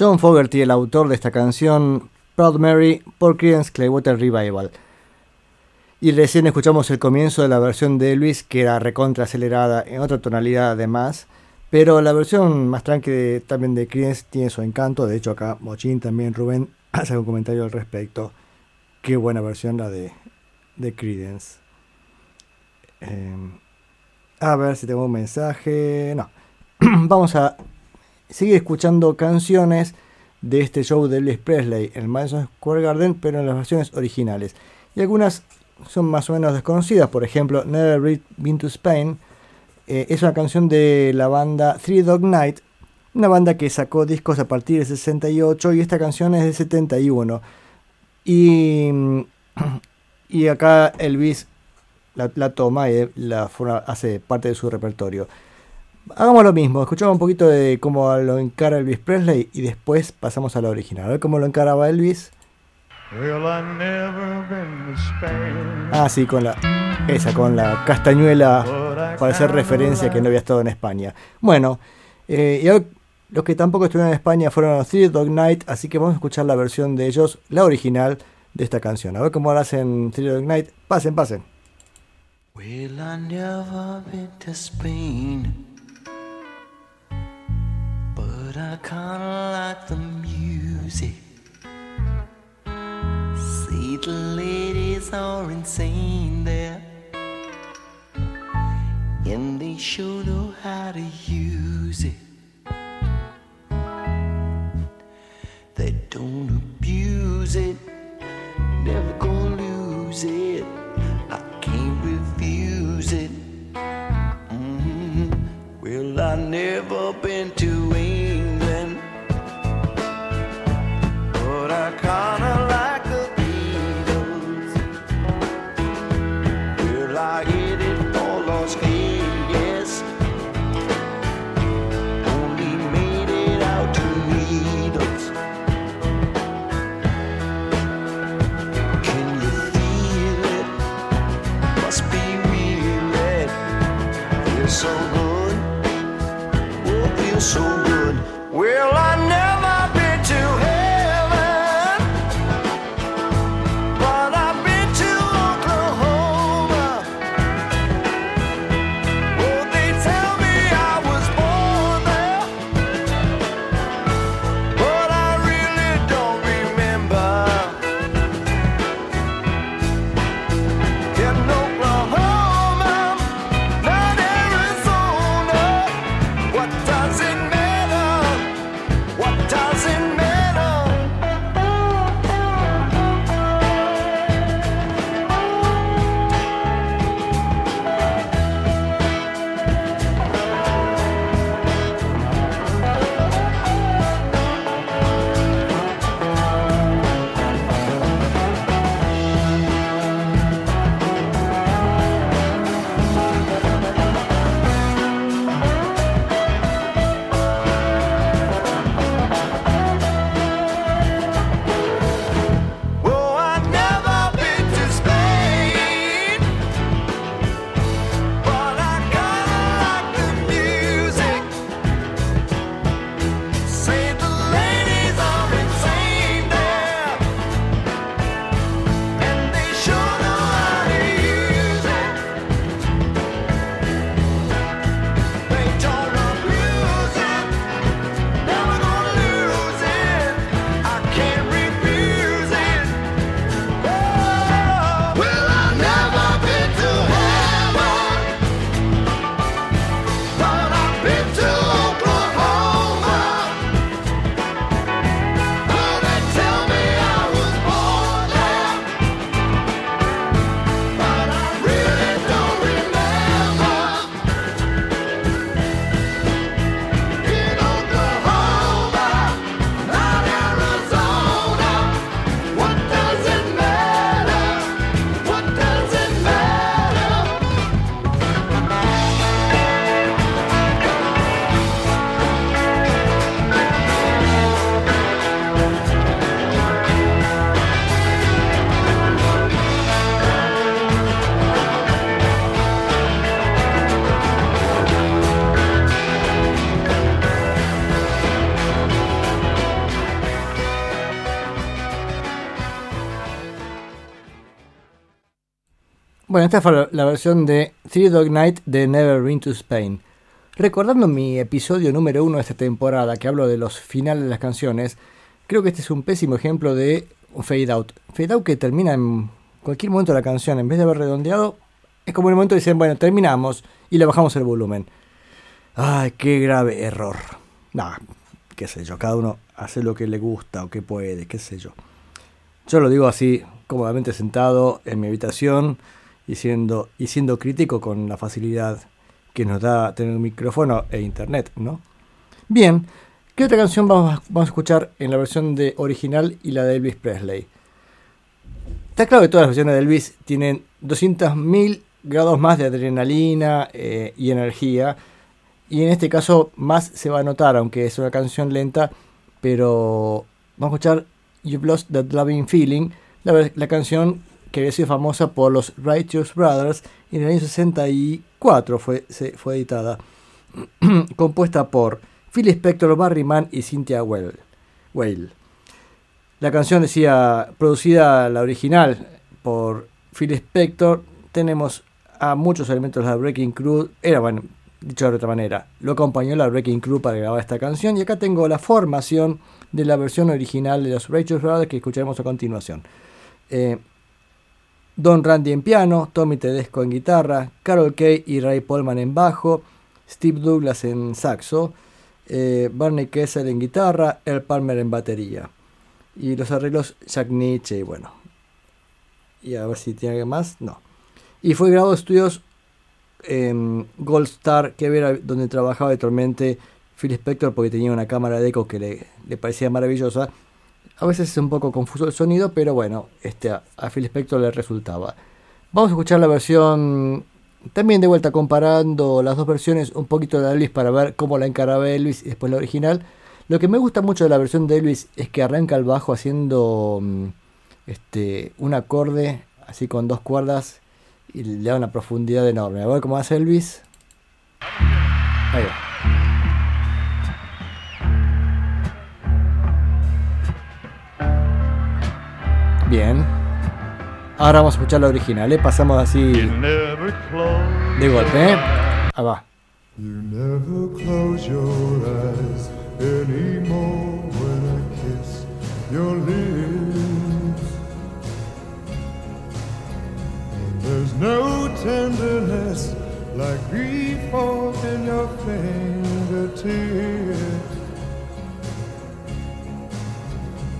John Fogerty, el autor de esta canción Proud Mary por Creedence Clearwater Revival. Y recién escuchamos el comienzo de la versión de Elvis, que era recontra acelerada en otra tonalidad además. Pero la versión más tranqui de- también de Creedence tiene su encanto. De hecho, acá Mochín también, Rubén, hace un comentario al respecto. Qué buena versión la de, de Creedence. Eh, a ver si tengo un mensaje. No. Vamos a seguir escuchando canciones de este show de Elvis Presley en Madison Square Garden, pero en las versiones originales. Y algunas son más o menos desconocidas, por ejemplo, Never Been to Spain. eh, es una canción de la banda Three Dog Night, una banda que sacó discos a partir del 68 y esta canción es de 71. Y, y acá Elvis la, la toma y la hace parte de su repertorio. Hagamos lo mismo, escuchamos un poquito de cómo lo encara Elvis Presley y después pasamos a la original. A ver cómo lo encaraba Elvis. Well, I never been to Spain. Ah, sí, con la. Esa, con la castañuela para hacer referencia que no había estado en España. Bueno, eh, y ahora los que tampoco estuvieron en España fueron los Three Dog Night, así que vamos a escuchar la versión de ellos, la original de esta canción. A ver cómo lo hacen Three Dog Night. Pasen, pasen. Well, I never been to Spain, I kinda like the music. See, the ladies are insane there. And they sure know how to use it. They don't abuse it, never gonna lose it. I can't refuse it. Mm-hmm. Well, I never been. Bueno, esta fue la- versión de Three Dog Night de Never Been to Spain. Recordando mi episodio número uno de esta temporada, que hablo de los finales de las canciones, creo que este es un pésimo ejemplo de fade out. Fade out que termina en cualquier momento de la canción, en vez de haber redondeado, es como en el momento decir, bueno, terminamos y le bajamos el volumen. Ay, qué grave error. Nah, qué sé yo, cada uno hace lo que le gusta o que puede, qué sé yo. Yo lo digo así, cómodamente sentado en mi habitación y siendo, y siendo crítico con la facilidad que nos da tener un micrófono e internet, ¿no? Bien, ¿qué otra canción vamos a, vamos a escuchar en la versión de original y la de Elvis Presley? Está claro que todas las versiones de Elvis tienen 200.000 grados más de adrenalina eh, y energía. Y en este caso más se va a notar, aunque es una canción lenta, pero vamos a escuchar You've Lost That Loving Feeling, la, la canción que había sido famosa por los Righteous Brothers y en el año 64 fue, se- fue editada, compuesta por Phil Spector, Barry Mann y Cynthia Weil. Weil. La canción decía, producida la original por Phil Spector, tenemos a muchos elementos de la Breaking Crew, era bueno, dicho de otra manera, lo acompañó la Breaking Crew para grabar esta canción y acá tengo la formación de la versión original de los Righteous Brothers que escucharemos a continuación. Eh, Don Randy en piano, Tommy Tedesco en guitarra, Carol Kay y Ray Polman en bajo, Steve Douglas en saxo, eh, Barney Kessel en guitarra, Earl Palmer en batería. Y los arreglos Jack Nietzsche y bueno. Y a ver si tiene algo más. No. Y fue grabado en estudios em, Gold Star, que era donde trabajaba habitualmente Phil Spector porque tenía una cámara de eco que le, le parecía maravillosa. A veces es un poco confuso el sonido, pero bueno, este, a, Phil Spector le resultaba. Vamos a escuchar la versión, también de vuelta comparando las dos versiones, un poquito de Elvis para ver cómo la encaraba Elvis y después la original. Lo que me gusta mucho de la versión de Elvis es que arranca el bajo haciendo mm, este, un acorde así con dos cuerdas y le da una profundidad enorme. A ver cómo hace Elvis. Ahí va. Bien. Ahora vamos a escuchar la original, ¿eh? Pasamos así You never close de golpe, ¿eh? Ahí va. You never close your eyes anymore when I kiss your lips. And there's no tenderness like grief in your fingertips.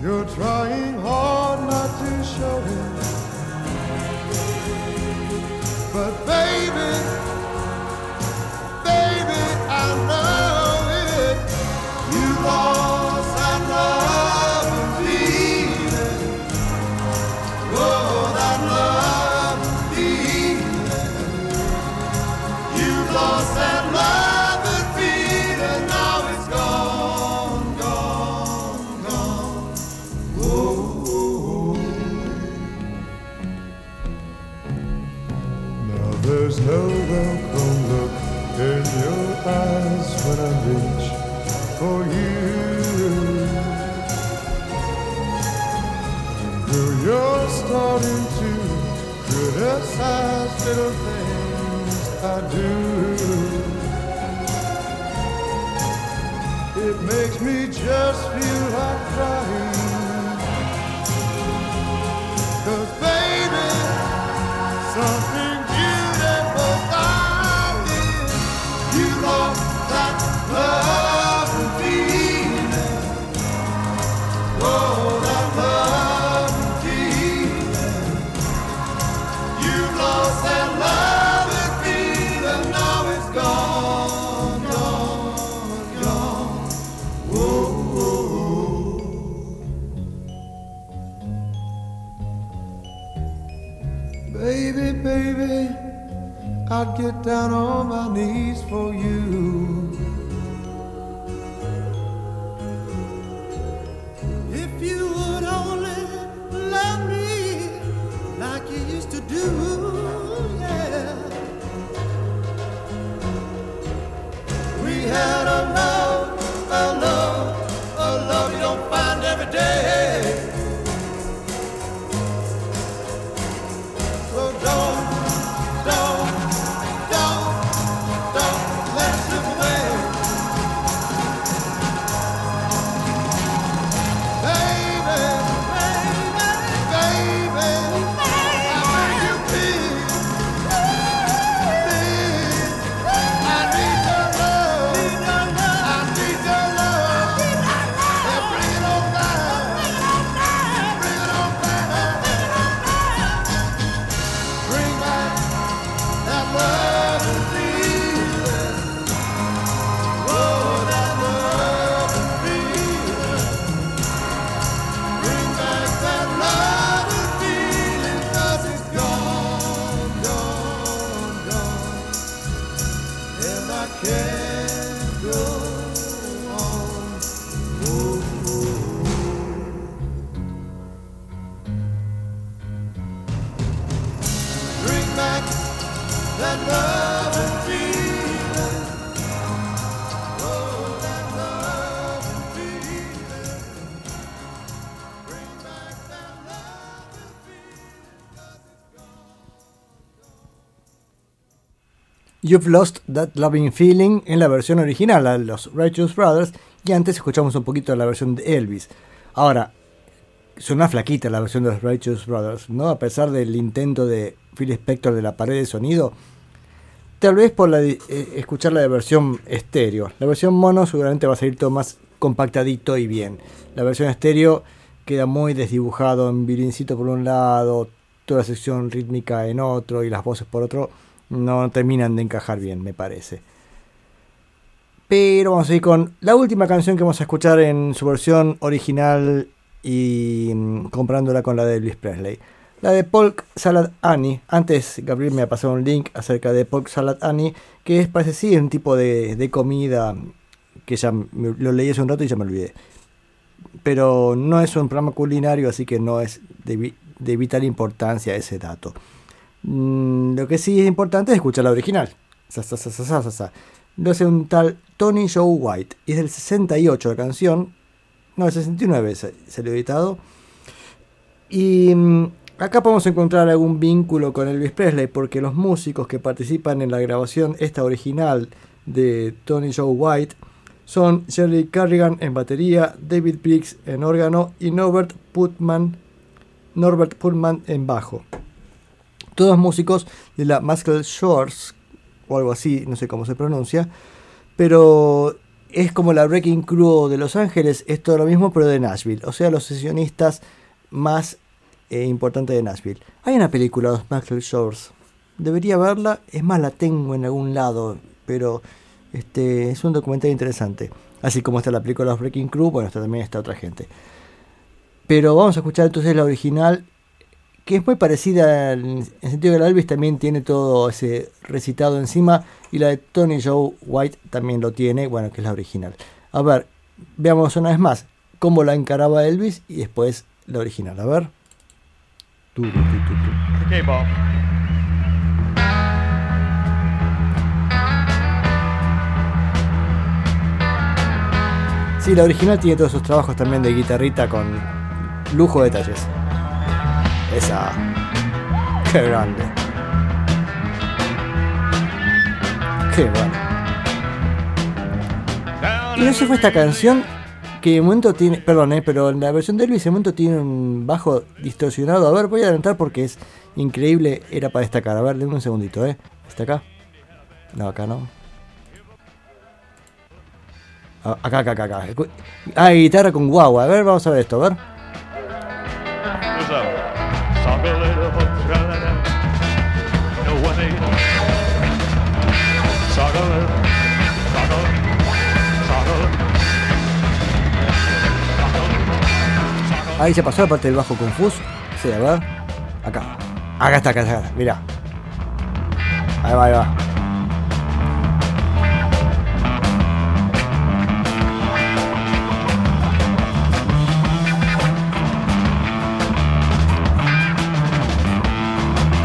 You're trying hard not to show it. But baby, baby, I know it. You lost you're to criticize little things I do. It makes me just feel like crying. Cause baby, something beautiful I did. You lost that love Baby, I'd get down on my knees for you. If you would only love me like you used to do, yeah. We had a love, a love, a love you don't find every day. You've Lost That Loving Feeling en la versión original, la de los Righteous Brothers, y antes escuchamos un poquito de la versión de Elvis. Ahora, suena flaquita la versión de los Righteous Brothers, ¿no? A pesar del intento de Phil Spector de la pared de sonido. Tal vez por eh, escuchar la versión estéreo. La versión mono seguramente va a salir todo más compactadito y bien. La versión estéreo queda muy desdibujado en violincito por un lado, toda la sección rítmica en otro y las voces por otro. No terminan de encajar bien, me parece. Pero vamos a ir con la última canción que vamos a escuchar en su versión original y mm, comparándola con la de Elvis Presley. La de Polk Salad Annie. Antes Gabriel me ha pasado un link acerca de Polk Salad Annie, que es parece sí un tipo de, de comida que ya me- lo leí hace un rato y ya me olvidé. Pero no es un programa culinario, así que no es de, de vital importancia ese dato. Mm, lo que sí es importante es escuchar la original. Sa, sa, sa. Lo hace un tal Tony Joe White. Y es del 68 la canción. No, el 69 se, salió editado. Y mm, acá podemos encontrar algún vínculo con Elvis Presley porque los músicos que participan en la grabación esta original de Tony Joe White son Jerry Carrigan en batería, David Briggs en órgano y Norbert Putman, Norbert Putman en bajo. Todos músicos de la Muscle Shores o algo así, no sé cómo se pronuncia, pero es como la Wrecking Crew de Los Ángeles, es todo lo mismo pero de Nashville, o sea, los sesionistas más eh, importantes de Nashville. Hay una película, Los Muscle Shores, debería verla, es más, la tengo en algún lado, pero este es un documental interesante. Así como está la película Los Wrecking Crew, bueno, está, también está otra gente. Pero vamos a escuchar entonces la original, que es muy parecida en en el sentido que la Elvis también tiene todo ese recitado encima y la de Tony Joe White también lo tiene, bueno, que es la original. A ver, veamos una vez más cómo la encaraba Elvis y después la original. A ver. Tu, tu, tu. Okay, Bob. Sí, la original tiene todos esos trabajos también de guitarrita con lujo de detalles. Esa. Qué grande. Qué bueno. Y no sé fue esta canción que de momento tiene, perdón, eh, pero en la versión de Elvis de momento tiene un bajo distorsionado. A ver, voy a adelantar porque es increíble, era para destacar. A ver, denme un segundito, ¿eh? ¿Está acá? No, acá no. Ah, Acá, acá, acá, acá. Ah, guitarra con guagua. A ver, vamos a ver esto, a ver. Ahí se pasó la parte del bajo confuso. Sí, a ver. Acá. Acá está, acá está. Mirá. Ahí va, ahí va.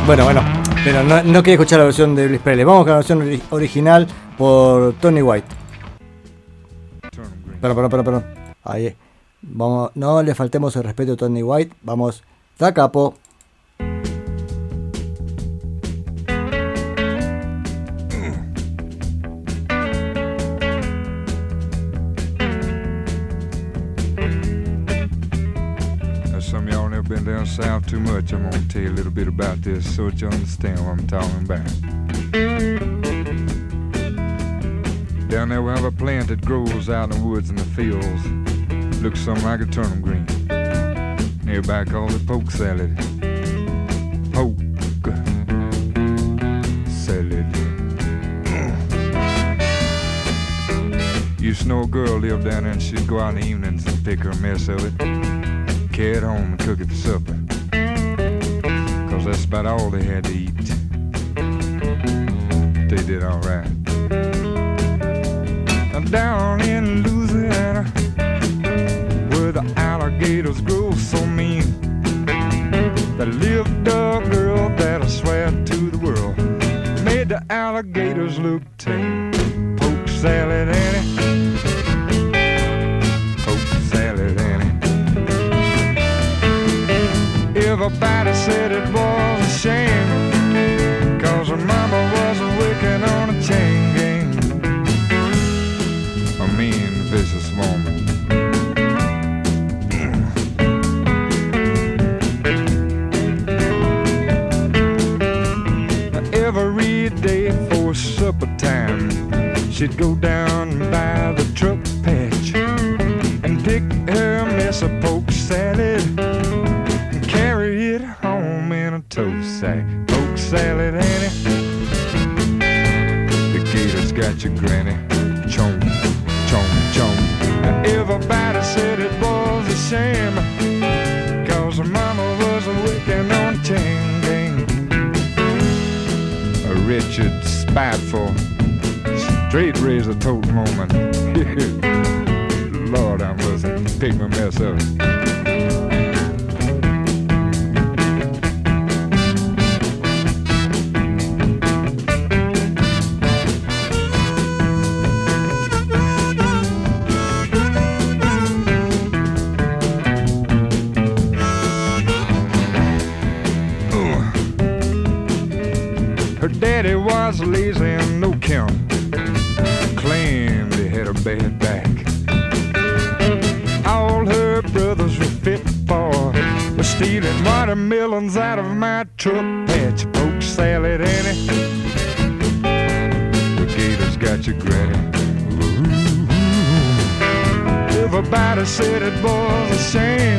Bueno, bueno. Pero no, no quería escuchar la versión de Elvis Presley. Vamos con la versión ori- original por Tony White. Perdón, perdón, perdón, perdón. Ahí. Vamos, no le faltemos el respeto a Tony White. Vamos. Da capo. Too much. I'm gonna tell you a little bit about this so that you understand what I'm talking about. Down there we have a plant that grows out in the woods and the fields. Looks something like a turnip green. Everybody calls it poke salad. Poke salad. Used to know a girl lived down there and she'd go out in the evenings and pick her a mess of it carry it home and cook it for supper. That's about all they had to eat. They did alright. Now down in Louisiana, where the alligators grow so mean, there lived a girl that I swear to the world made the alligators look she'd go down by the truck straight razor tote moment. Lord, I must pick my mess up. Said it was a shame.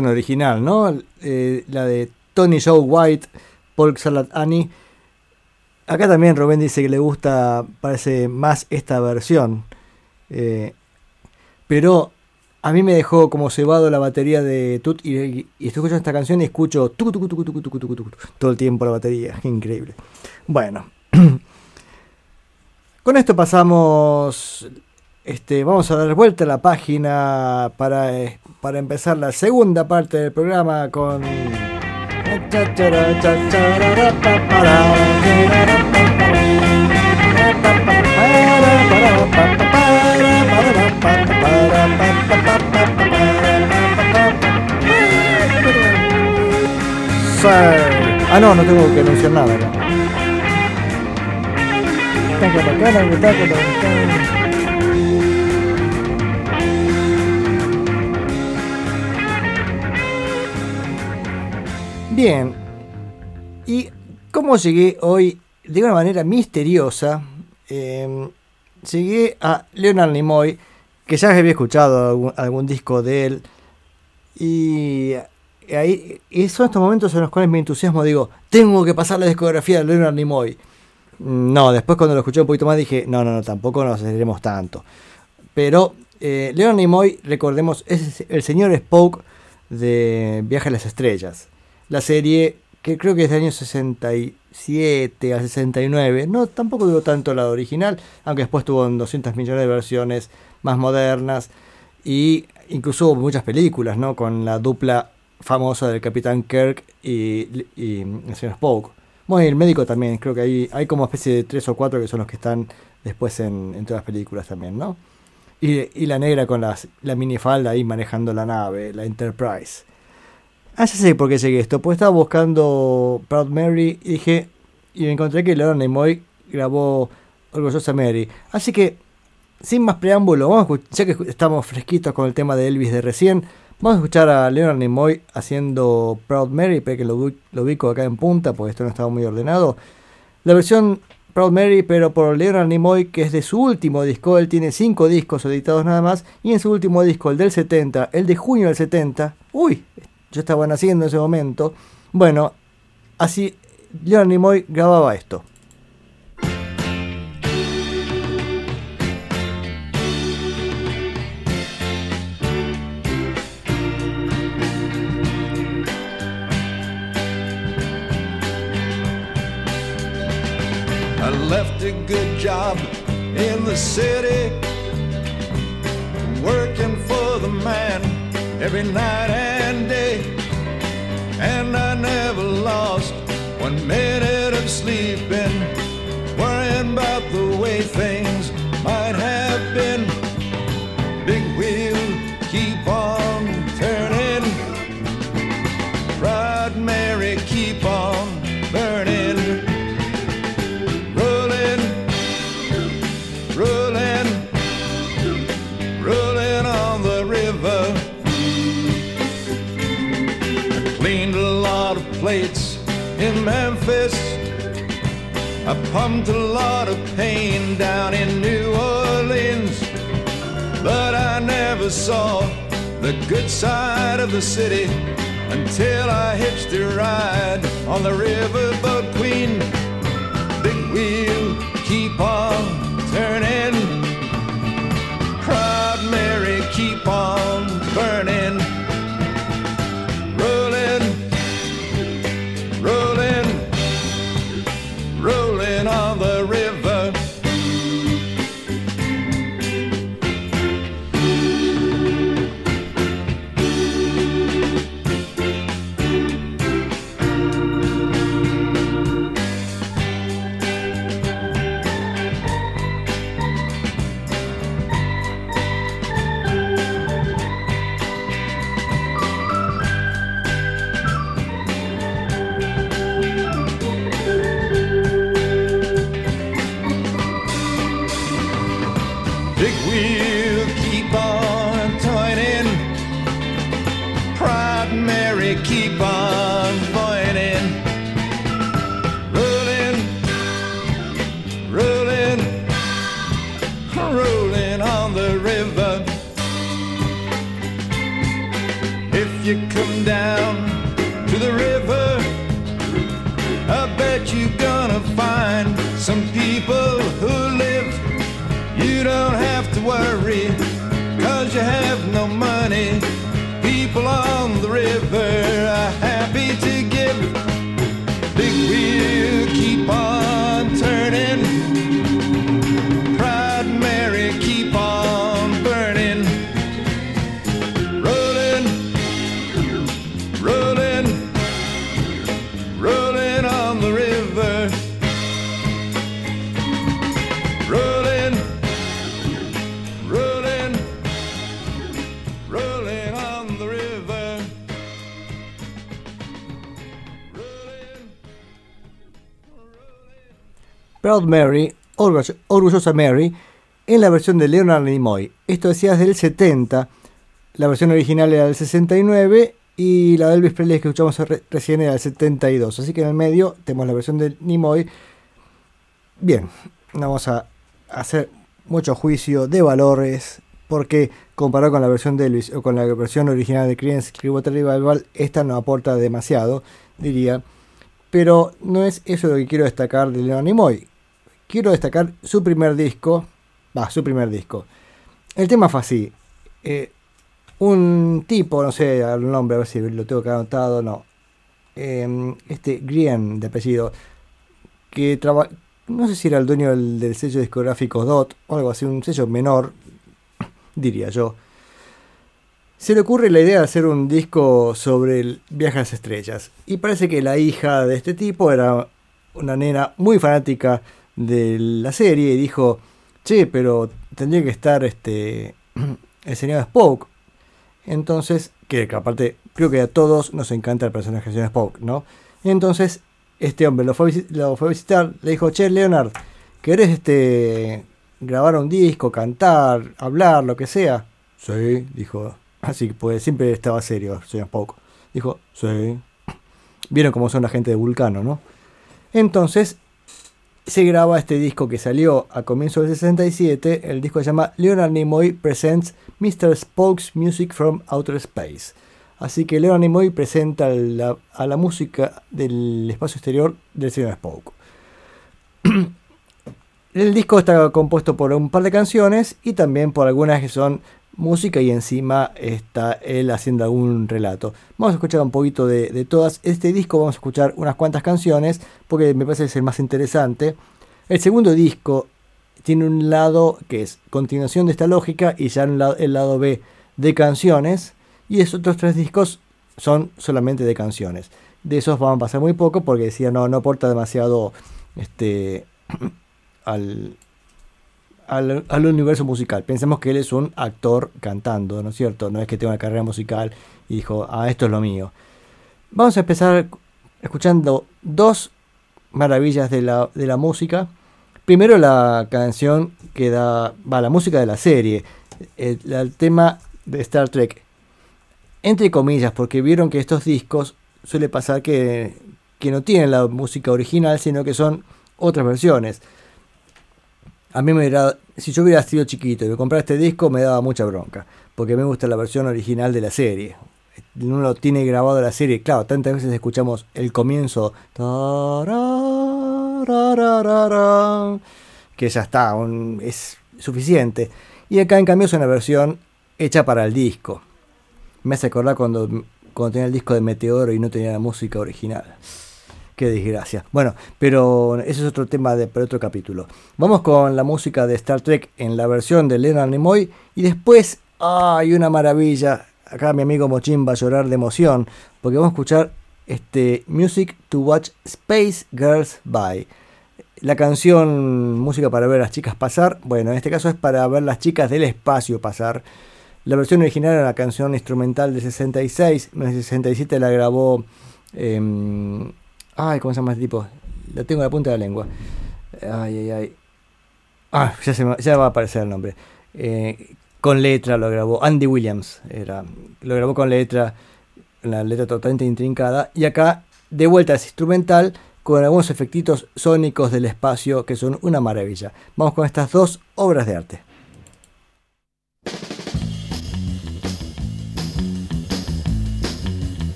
Original, ¿no? Eh, la de Tony Joe White, Polk Salad Annie. Acá también Rubén dice que le gusta, parece más esta versión. Eh, pero a mí me dejó como cebado la batería de Tut y, estoy escuchando esta canción y escucho tucu, tucu, tucu, todo el tiempo la batería. Increíble. Bueno. Con esto pasamos este, vamos a dar vuelta a la página para, eh, para empezar la segunda parte del programa con... Ah, no, no tengo que anunciar nada. ¿no? Bien. ¿Y cómo llegué hoy de una manera misteriosa? Eh, llegué a Leonard Nimoy, que ya había escuchado algún, disco de él. Y ahí y son estos momentos en los cuales me entusiasmo, digo, tengo que pasar la discografía de Leonard Nimoy. No, después cuando lo escuché un poquito más dije, no, no, no, tampoco nos aceleremos tanto. Pero eh, Leonard Nimoy, recordemos, es el señor Spoke de Viaje a las Estrellas. La serie que creo que es del año 67 a 69. No, tampoco duró tanto la original, aunque después tuvo 200 millones de versiones más modernas. Y incluso hubo muchas películas, ¿no? Con la dupla famosa del Capitán Kirk y, y el señor Spock. Bueno, y el médico también, creo que hay, hay como especie de tres o cuatro que son los que están después en, todas las películas también, ¿no? Y, y la negra con las, la minifalda ahí manejando la nave, la Enterprise. Ah, ya sé por qué a esto, pues estaba buscando Proud Mary y dije, y me encontré que Leonard Nimoy grabó Orgullosa Mary. Así que, sin más preámbulo, vamos a escuchar, ya que estamos fresquitos con el tema de Elvis de recién, vamos a escuchar a Leonard Nimoy haciendo Proud Mary, pero que lo, lo ubico acá en punta, porque esto no estaba muy ordenado. La versión Proud Mary, pero por Leonard Nimoy, que es de su último disco. Él tiene cinco discos editados nada más. Y en su último disco, el del 70, el de junio del 70. Uy, yo estaba naciendo en ese momento. Bueno, así Leonard Nimoy grababa esto. I left a good job in the city, working for the man every night and day. Minute of sleeping, worrying about the way things Memphis. I pumped a lot of pain down in New Orleans. But I never saw the good side of the city until I hitched a ride on the riverboat queen big wheel keep on turning. Proud Mary keep on burning. Proud Mary, Orgullo- Orgullosa Mary, en la versión de Leonard Nimoy. Esto decía desde el 70, la versión original era del 69 y la de Elvis Presley que escuchamos re- recién era del 72. Así que en el medio tenemos la versión de Nimoy. Bien, no vamos a hacer mucho juicio de valores porque comparado con la versión de Elvis o con la versión original de Creedence Clearwater Revival, esta no aporta demasiado, diría. Pero no es eso lo que quiero destacar de Leonard Nimoy. Quiero destacar su primer disco. Va, su primer disco. El tema fue así. eh, un tipo, no sé el nombre, a ver si lo tengo que anotado, no. Eh, este Grien de apellido. Que traba- no sé si era el dueño del, del sello discográfico DOT o algo así, un sello menor, diría yo. Se le ocurre la idea de hacer un disco sobre el viaje a las estrellas. Y parece que la hija de este tipo era una nena muy fanática de la serie y dijo, che, pero tendría que estar este el señor Spock. Entonces, que que aparte creo que a todos nos encanta el personaje del señor Spock, ¿no? Entonces, este hombre lo fue, lo fue a visitar, le dijo, che, Leonard, ¿querés este grabar un disco, cantar, hablar, lo que sea? Sí, dijo. Así que pues siempre estaba serio, el señor Spock. Dijo, sí. Vieron cómo son la gente de Vulcano, ¿no? Entonces, se graba este disco que salió a comienzos del 67. El disco se llama Leonard Nimoy Presents Mr. Spoke's Music from Outer Space. Así que Leonard Nimoy presenta la- a la música del espacio exterior del señor Spoke. El disco está compuesto por un par de canciones y también por algunas que son música y encima está él haciendo algún relato. Vamos a escuchar un poquito de, todas. Este disco vamos a escuchar unas cuantas canciones porque me parece que es el más interesante. El segundo disco tiene un lado que es continuación de esta lógica y ya el lado B de canciones. Y esos otros tres discos son solamente de canciones. De esos vamos a pasar muy poco porque decía no, no aporta demasiado este, al, al, al universo musical. Pensemos que él es un actor cantando, ¿no es cierto? No es que tenga una carrera musical y dijo, ah, esto es lo mío. Vamos a empezar escuchando dos maravillas de la, de la música. Primero la canción que da, va, la música de la serie, el, el tema de Star Trek. Entre comillas, porque vieron que estos discos suele pasar que, que no tienen la música original, sino que son otras versiones. A mí me hubiera, si yo hubiera sido chiquito y me comprara este disco, me daba mucha bronca, porque me gusta la versión original de la serie. Uno lo tiene grabado la serie, claro, tantas veces escuchamos el comienzo, que ya está, un- es suficiente. Y acá en cambio es una versión hecha para el disco. Me hace acordar cuando, cuando tenía el disco de Meteoro y no tenía la música original. Qué desgracia. Bueno, pero ese es otro tema de, para otro capítulo. Vamos con la música de Star Trek en la versión de Leonard Nimoy. Y después, hay una maravilla. Acá mi amigo Mochín va a llorar de emoción. Porque vamos a escuchar este Music to Watch Space Girls By. La canción Música para ver a las chicas pasar. Bueno, en este caso es para ver las chicas del espacio pasar. La versión original era una canción instrumental de 66. En el 67 la grabó. em, ay, ¿cómo se llama este tipo? La tengo en la punta de la lengua. Ay, ay, ay. Ah, ya, se me- va a aparecer el nombre. Eh, con letra lo grabó Andy Williams. Era, lo grabó con letra. La letra totalmente intrincada. Y acá, de vuelta, es instrumental. Con algunos efectitos sónicos del espacio que son una maravilla. Vamos con estas dos obras de arte.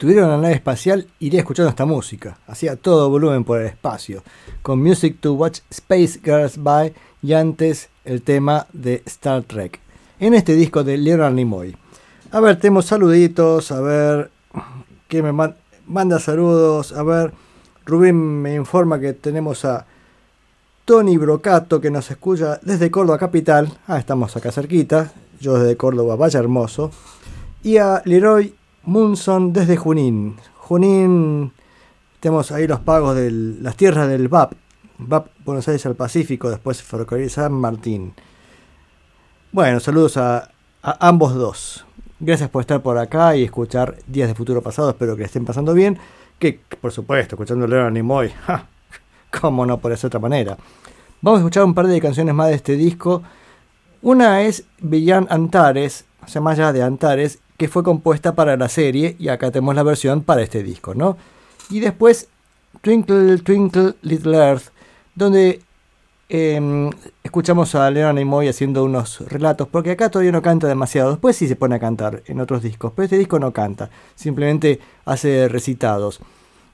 Si tuviera una nave espacial, iría escuchando esta música. Hacía todo volumen por el espacio. Con Music to Watch Space Girls By y antes el tema de Star Trek. En este disco de Leonard Nimoy. A ver, tenemos saluditos. A ver, que me man- manda saludos. A ver, Rubén me informa que tenemos a Tony Brocato que nos escucha desde Córdoba Capital. Ah, estamos acá cerquita. Yo desde Córdoba, vaya hermoso. Y a Leroy Munson desde Junín. Junín, tenemos ahí los pagos de las tierras del VAP. VAP Buenos Aires al Pacífico, después Ferrocarril San Martín. Bueno, saludos a, ambos dos. Gracias por estar por acá y escuchar Días de Futuro Pasado. Espero que estén pasando bien. Que, por supuesto, escuchando Leonard Nimoy. ¡ja! ¿Cómo no por esa otra manera? Vamos a escuchar un par de canciones más de este disco. Una es Villan Antares, sea, más allá de Antares, que fue compuesta para la serie y acá tenemos la versión para este disco, ¿no? Y después Twinkle Twinkle Little Earth, donde eh, escuchamos a Leonard Nimoy haciendo unos relatos, porque acá todavía no canta demasiado, después sí se pone a cantar en otros discos, pero este disco no canta, simplemente hace recitados.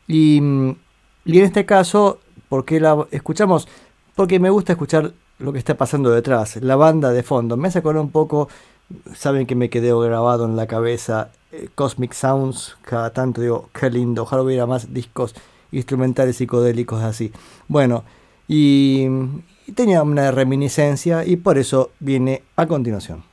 Y, mm, y en este caso, ¿por qué la escuchamos? Porque me gusta escuchar lo que está pasando detrás, la banda de fondo. Me acordar un poco, saben que me quedó grabado en la cabeza eh, Cosmic Sounds, cada tanto digo, qué lindo, ojalá hubiera más discos instrumentales psicodélicos así. Bueno, y, y tenía una reminiscencia y por eso viene a continuación.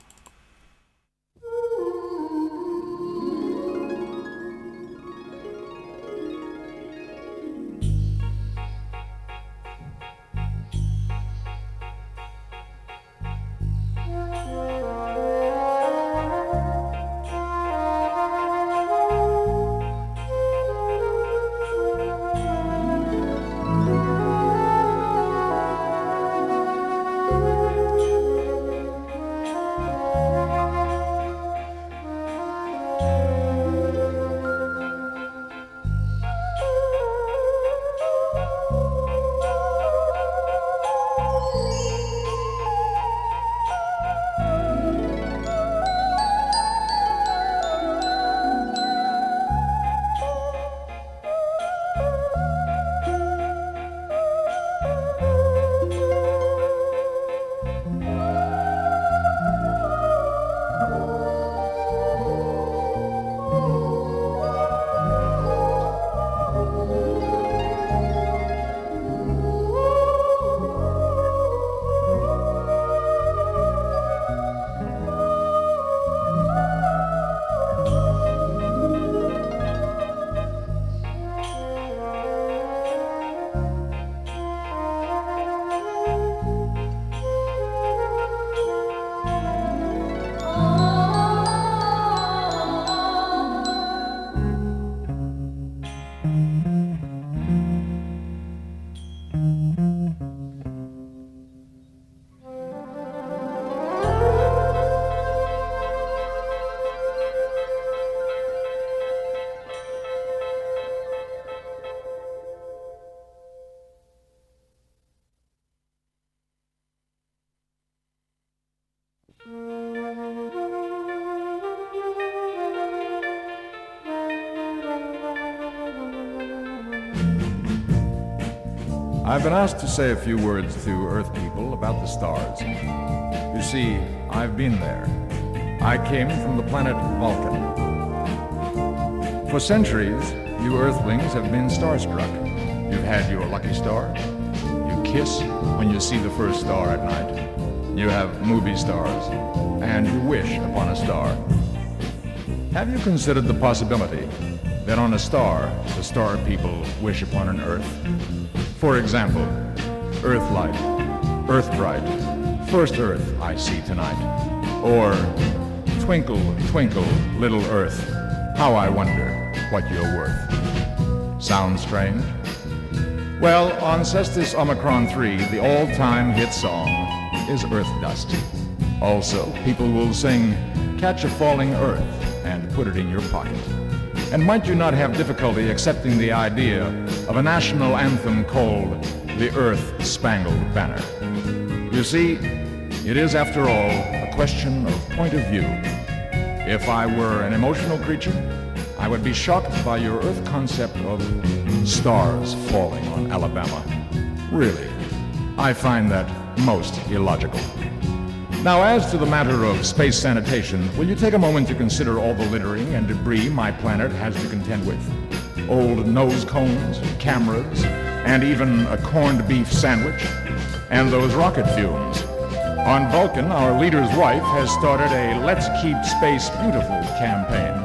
I've been asked to say a few words to Earth people about the stars. You see, I've been there. I came from the planet Vulcan. For centuries, you Earthlings have been starstruck. You've had your lucky star. You kiss when you see the first star at night. You have movie stars. And you wish upon a star. Have you considered the possibility that on a star, the star people wish upon an Earth? For example, Earthlight, Earthbright, First Earth I see tonight. Or Twinkle, twinkle, little Earth, how I wonder what you're worth. Sounds strange? Well, on Cestus Omicron 3, the all-time hit song is Earth Dust. Also, people will sing Catch a Falling Earth and put it in your pocket. And might you not have difficulty accepting the idea of a national anthem called the Earth Spangled Banner? You see, it is, after all, a question of point of view. If I were an emotional creature, I would be shocked by your Earth concept of stars falling on Alabama. Really, I find that most illogical. Now, as to the matter of space sanitation, will you take a moment to consider all the littering and debris my planet has to contend with? Old nose cones, cameras, and even a corned beef sandwich, and those rocket fumes. On Vulcan, our leader's wife has started a Let's Keep Space Beautiful campaign.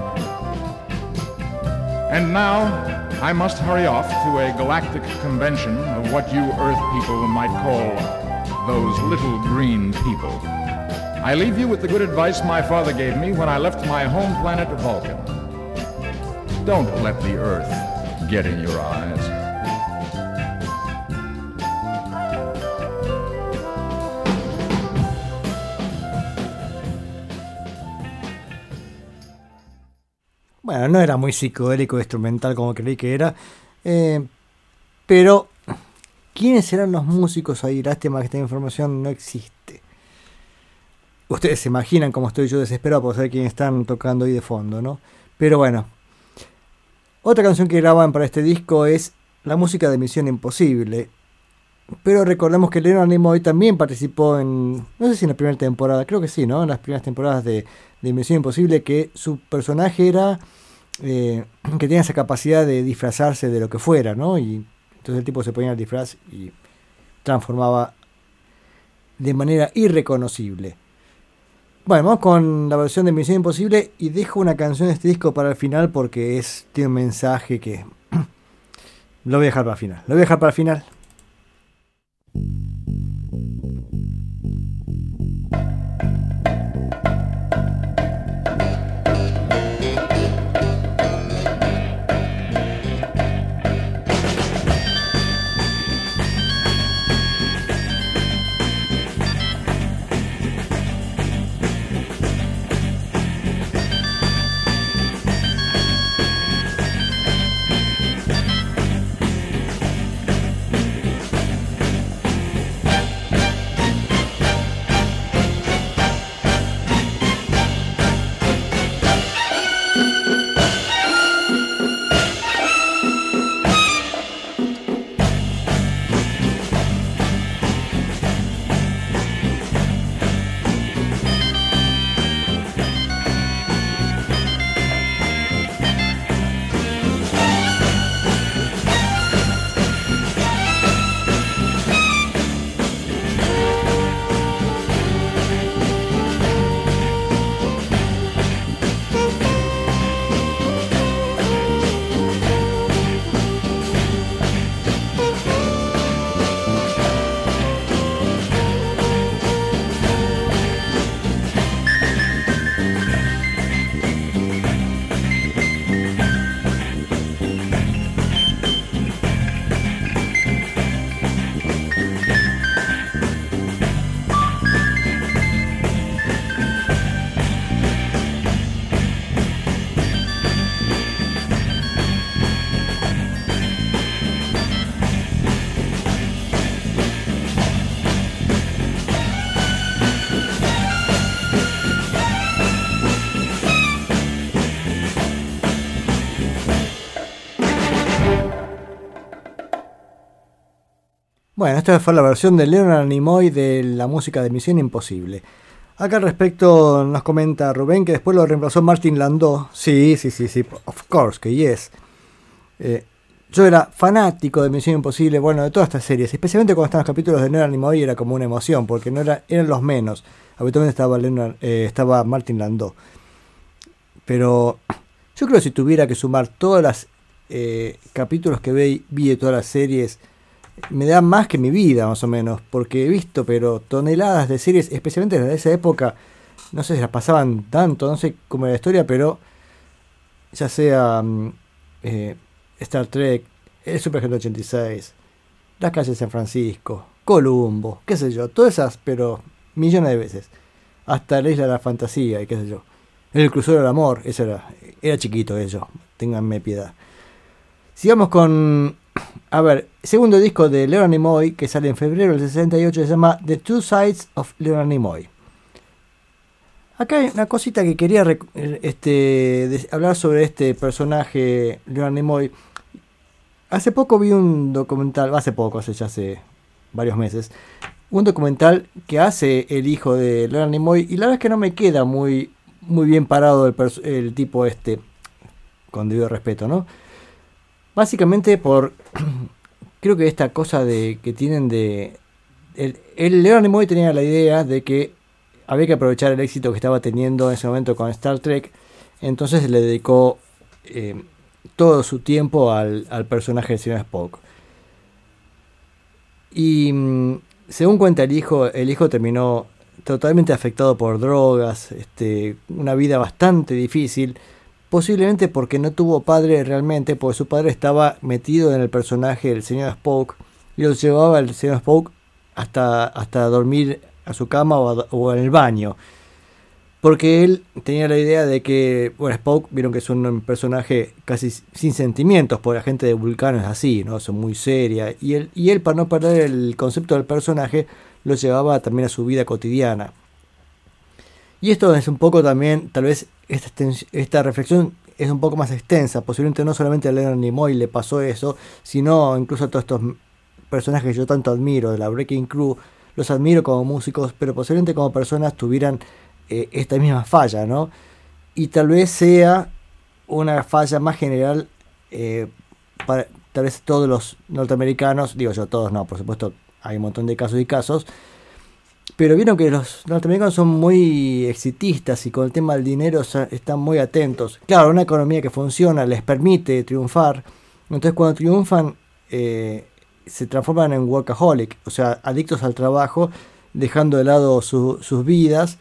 And now, I must hurry off to a galactic convention of what you Earth people might call those little green people. I leave you with the good advice my father gave me when I left my home planet Vulcan. Don't let the Earth get in your eyes. No era muy psicodélico instrumental como creí que era. eh, pero, ¿quiénes serán los músicos ahí? Lástima que esta información no existe. Ustedes se imaginan cómo estoy yo desesperado por saber quiénes están tocando ahí de fondo, ¿no? Pero bueno. Otra canción que graban para este disco es la música de Misión Imposible. Pero recordemos que Leonard Nimoy también participó en, no sé si en la primera temporada, creo que sí, ¿no? En las primeras temporadas de, de Misión Imposible, que su personaje era, eh, que tenía esa capacidad de disfrazarse de lo que fuera, ¿no? Y entonces el tipo se ponía el disfraz y transformaba de manera irreconocible. Bueno, vamos con la versión de Misión Imposible y dejo una canción de este disco para el final porque es, tiene un mensaje que lo voy a dejar para el final. Lo voy a dejar para el final. Esta fue la versión de Leonard Nimoy de la música de Misión Imposible. Acá al respecto nos comenta Rubén que después lo reemplazó Martin Landau. Sí, sí, sí, sí, of course, que yes. Eh, yo era fanático de Misión Imposible, bueno, de todas estas series, especialmente cuando estaban los capítulos de Leonard Nimoy era como una emoción, porque no era, eran los menos. Habitualmente estaba, Leonard, eh, estaba Martin Landau. Pero yo creo que si tuviera que sumar todos los capítulos que vi de todas las series, me da más que mi vida, más o menos, porque he visto, pero toneladas de series, especialmente desde esa época, no sé si las pasaban tanto, no sé cómo era la historia, pero ya sea mm, eh, Star Trek, el Super Agente 86, Las calles de San Francisco, Columbo, qué sé yo, todas esas, pero millones de veces. Hasta la Isla de la Fantasía y qué sé yo. El Crucero del Amor, eso era, era chiquito eso, ténganme piedad. Sigamos con a ver, segundo disco de Leonard Nimoy que sale en febrero del 68 se llama The Two Sides of Leonard Nimoy. Acá hay una cosita que quería este, hablar sobre este personaje, Leonard Nimoy. Hace poco vi un documental, hace poco, hace ya hace varios meses, un documental que hace el hijo de Leonard Nimoy y la verdad es que no me queda muy, muy bien parado el tipo este, con debido respeto, ¿no? Básicamente por, creo que esta cosa de que tienen de... El, el Leonard tenía la idea de que había que aprovechar el éxito que estaba teniendo en ese momento con Star Trek, entonces le dedicó eh, todo su tiempo al, al personaje del señor Spock. Y mm, según cuenta el hijo, el hijo terminó totalmente afectado por drogas, este, una vida bastante difícil, posiblemente porque no tuvo padre realmente, porque su padre estaba metido en el personaje del señor Spock y lo llevaba el señor Spock hasta, hasta dormir a su cama o, en el baño. Porque él tenía la idea de que, bueno, Spock, vieron que es un personaje casi sin sentimientos, porque la gente de Vulcano es así, ¿no? Son muy seria. Y él, y él, para no perder el concepto del personaje, lo llevaba también a su vida cotidiana. Y esto es un poco también, tal vez esta, esta reflexión es un poco más extensa. Posiblemente no solamente a Leonard Nimoy le pasó eso, sino incluso a todos estos personajes que yo tanto admiro de la Breaking Crew. Los admiro como músicos, pero posiblemente como personas tuvieran eh, esta misma falla, ¿no? Y tal vez sea una falla más general eh, para tal vez todos los norteamericanos, digo yo todos no, por supuesto hay un montón de casos y casos, pero vieron que los norteamericanos son muy exitistas y con el tema del dinero están muy atentos. Claro, una economía que funciona les permite triunfar. Entonces cuando triunfan eh, se transforman en workaholic, o sea, adictos al trabajo, dejando de lado su- sus vidas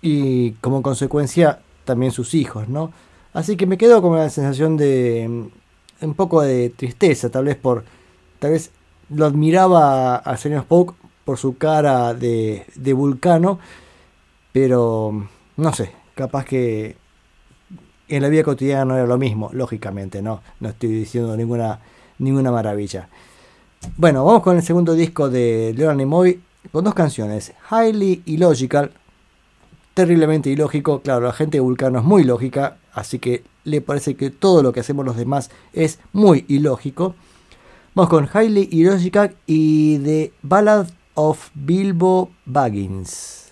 y como consecuencia también sus hijos, ¿no? Así que me quedo con la sensación de mm, un poco de tristeza, tal vez por, tal vez lo admiraba al señor Spock por su cara de, de vulcano, pero no sé, capaz que en la vida cotidiana no era lo mismo, lógicamente, no, no estoy diciendo ninguna, ninguna maravilla. Bueno, vamos con el segundo disco de Leonard Nimoy, con dos canciones, Highly Illogical, terriblemente ilógico, claro, la gente de Vulcano es muy lógica, así que le parece que todo lo que hacemos los demás es muy ilógico. Vamos con Highly Illogical y The Ballad of Bilbo Baggins.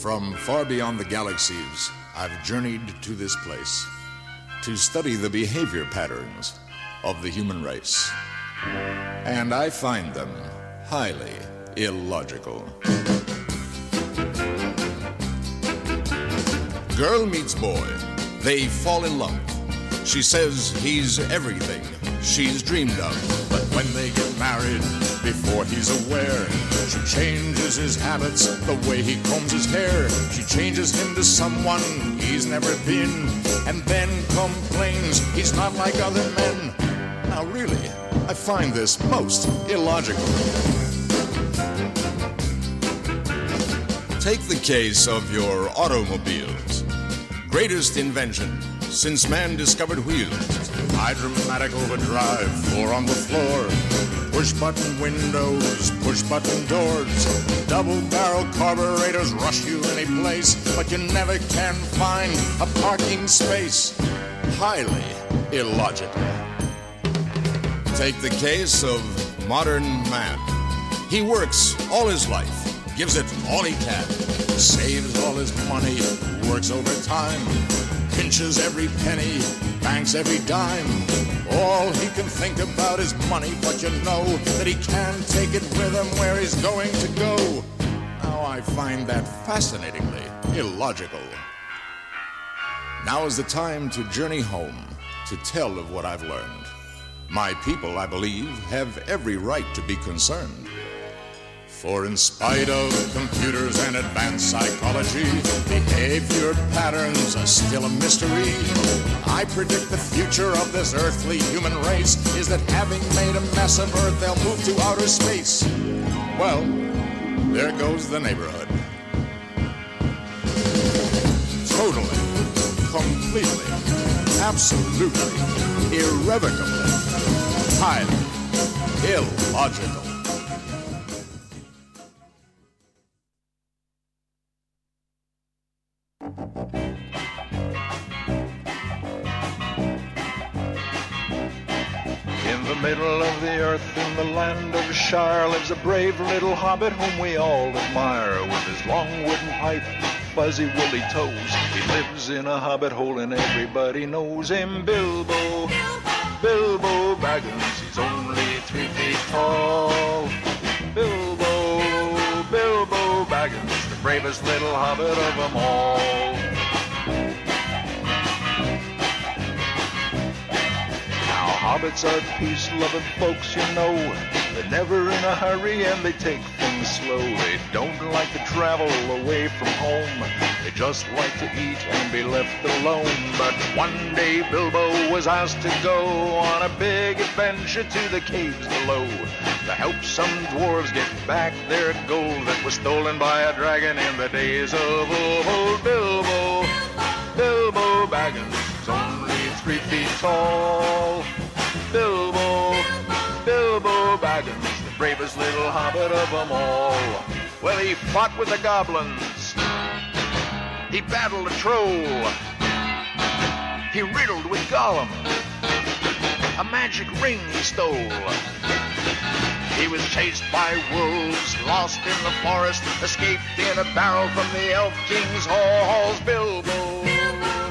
From far beyond the galaxies, I've journeyed to this place to study the behavior patterns of the human race. And I find them highly illogical. Girl meets boy. They fall in love. She says he's everything she's dreamed of. But when they get married, before he's aware, she changes his habits, the way he combs his hair. She changes him to someone he's never been, and then complains he's not like other men. Now, really, I find this most illogical. Take the case of your automobiles. Greatest invention since man discovered wheels. Hydromatic overdrive, floor on the floor. Push button windows, push button doors. Double barrel carburetors rush you any place, but you never can find a parking space. Highly illogical. Take the case of modern man. He works all his life, gives it all he can, saves all his money, works overtime, pinches every penny, banks every dime. All he can think about is money, but you know that he can't take it with him where he's going to go. Now I find that fascinatingly illogical. Now is the time to journey home to tell of what I've learned. My people, I believe, have every right to be concerned. For in spite of computers and advanced psychology, behavior patterns are still a mystery. I predict the future of this earthly human race is that having made a mess of Earth, they'll move to outer space. Well, there goes the neighborhood. Totally, completely, absolutely, irrevocably, highly illogical. Shire lives a brave little hobbit whom we all admire. With his long wooden pipe, fuzzy woolly toes, he lives in a hobbit hole and everybody knows him. Bilbo, Bilbo Baggins, he's only three feet tall. Bilbo, Bilbo Baggins, the bravest little hobbit of them all. Now, hobbits are peace-loving folks, you know. They're never in a hurry and they take things slow. They don't like to travel away from home. They just like to eat and be left alone. But one day Bilbo was asked to go on a big adventure to the caves below to help some dwarves get back their gold that was stolen by a dragon in the days of old. Bilbo, Bilbo Baggins, only three feet tall. Bilbo, Bilbo Baggins, the bravest little hobbit of them all. Well, he fought with the goblins. He battled a troll. He riddled with Gollum. A magic ring he stole. He was chased by wolves, lost in the forest, escaped in a barrel from the Elf King's halls. Bilbo,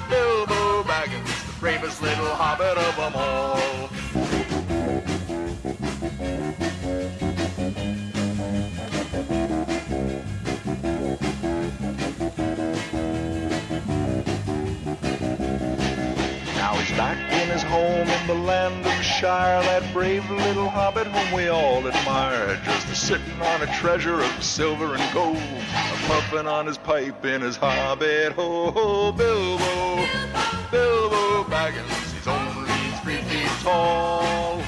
Bilbo Baggins, the bravest little hobbit of them all. Home in the land of Shire, that brave little hobbit whom we all admire. Just a sitting on a treasure of silver and gold, a puffing on his pipe in his hobbit hole. Bilbo, Bilbo Baggins, he's only three feet tall.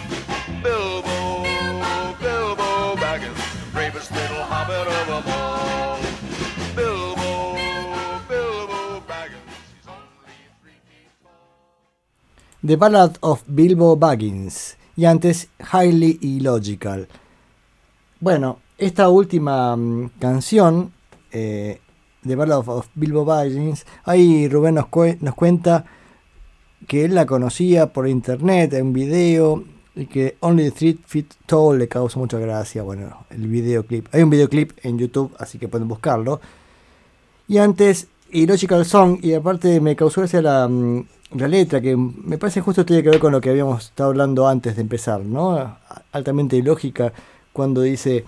The Ballad of Bilbo Baggins y antes Highly Illogical. Bueno, esta última mm, canción, eh, The Ballad of, Bilbo Baggins, ahí Rubén nos, cue- nos cuenta que él la conocía por internet, en un video, y que Only Three Feet Tall le causó mucha gracia. Bueno, el videoclip. Hay un videoclip en YouTube, así que pueden buscarlo. Y antes, Illogical Song, y aparte me causó gracia la, mm, la letra, que me parece justo tiene que ver con lo que habíamos estado hablando antes de empezar, ¿no? Altamente ilógica, cuando dice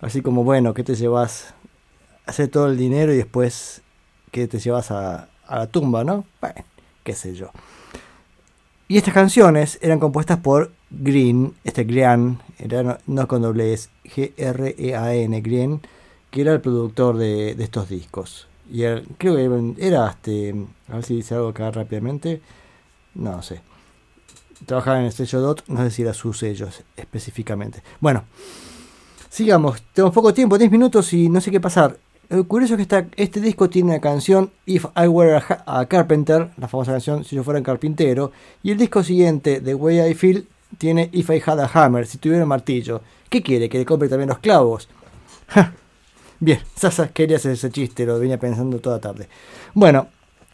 así como, bueno, que te llevas hacer todo el dinero y después que te llevas a, la tumba, ¿no? Bueno, qué sé yo. Y estas canciones eran compuestas por Green, este Grean, era no, no con doble es G-R-E-A-N, Green, que era el productor de estos discos. Y él- creo que era este. A ver si dice algo acá rápidamente. No sé. Trabajaba en el sello DOT, no sé si era su sello específicamente. Bueno, sigamos. Tenemos poco tiempo, 10 minutos y no sé qué pasar. Lo curioso es que esta- este disco tiene una canción If I Were a Carpenter, la famosa canción Si yo fuera un carpintero. Y el disco siguiente, The Way I Feel, tiene If I Had a Hammer, si tuviera un martillo. ¿Qué quiere? ¿Que le compre también los clavos? Bien, Sasa quería hacer ese chiste, lo venía pensando toda tarde. Bueno,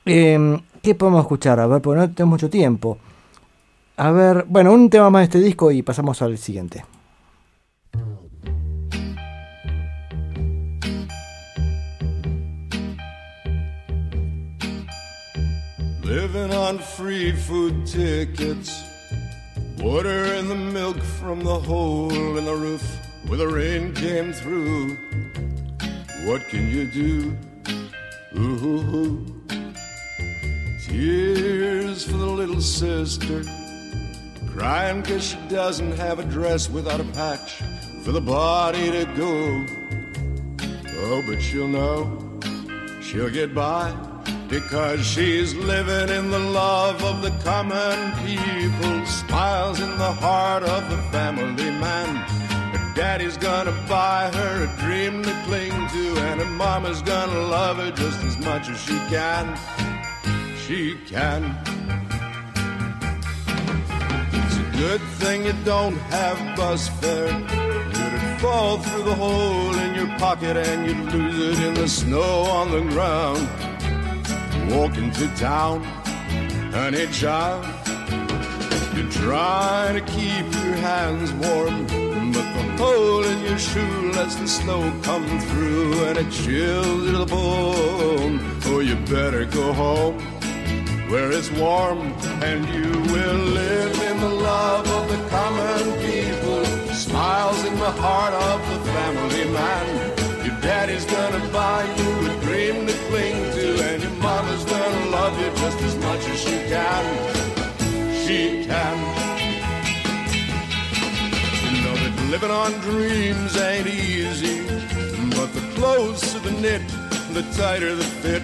em, ¿qué podemos escuchar? A ver, porque no tenemos mucho tiempo. A ver, bueno, un tema más de este disco y pasamos al siguiente. Living on free food tickets. Water in the milk from the hole in the roof where the rain came through. What can you do? Ooh. Tears for the little sister. Crying cause she doesn't have a dress without a patch for the body to go. Oh, but she'll know she'll get by because she's living in the love of the common people. Smiles in the heart of the family man. Daddy's gonna buy her a dream to cling to, and her mama's gonna love her just as much as she can. She can. It's a good thing you don't have bus fare. You'd fall through the hole in your pocket and you'd lose it in the snow on the ground. Walking to town, honey child. You try to keep your hands warm, but the hole in your shoe lets the snow come through and it chills you to the bone. Oh, you better go home where it's warm and you will live in the love of the common people. Smiles in the heart of the family man. Your daddy's gonna buy you a dream to cling to, and your mama's gonna love you just as much as she can. She can. Living on dreams ain't easy, but the closer the knit, the tighter the fit,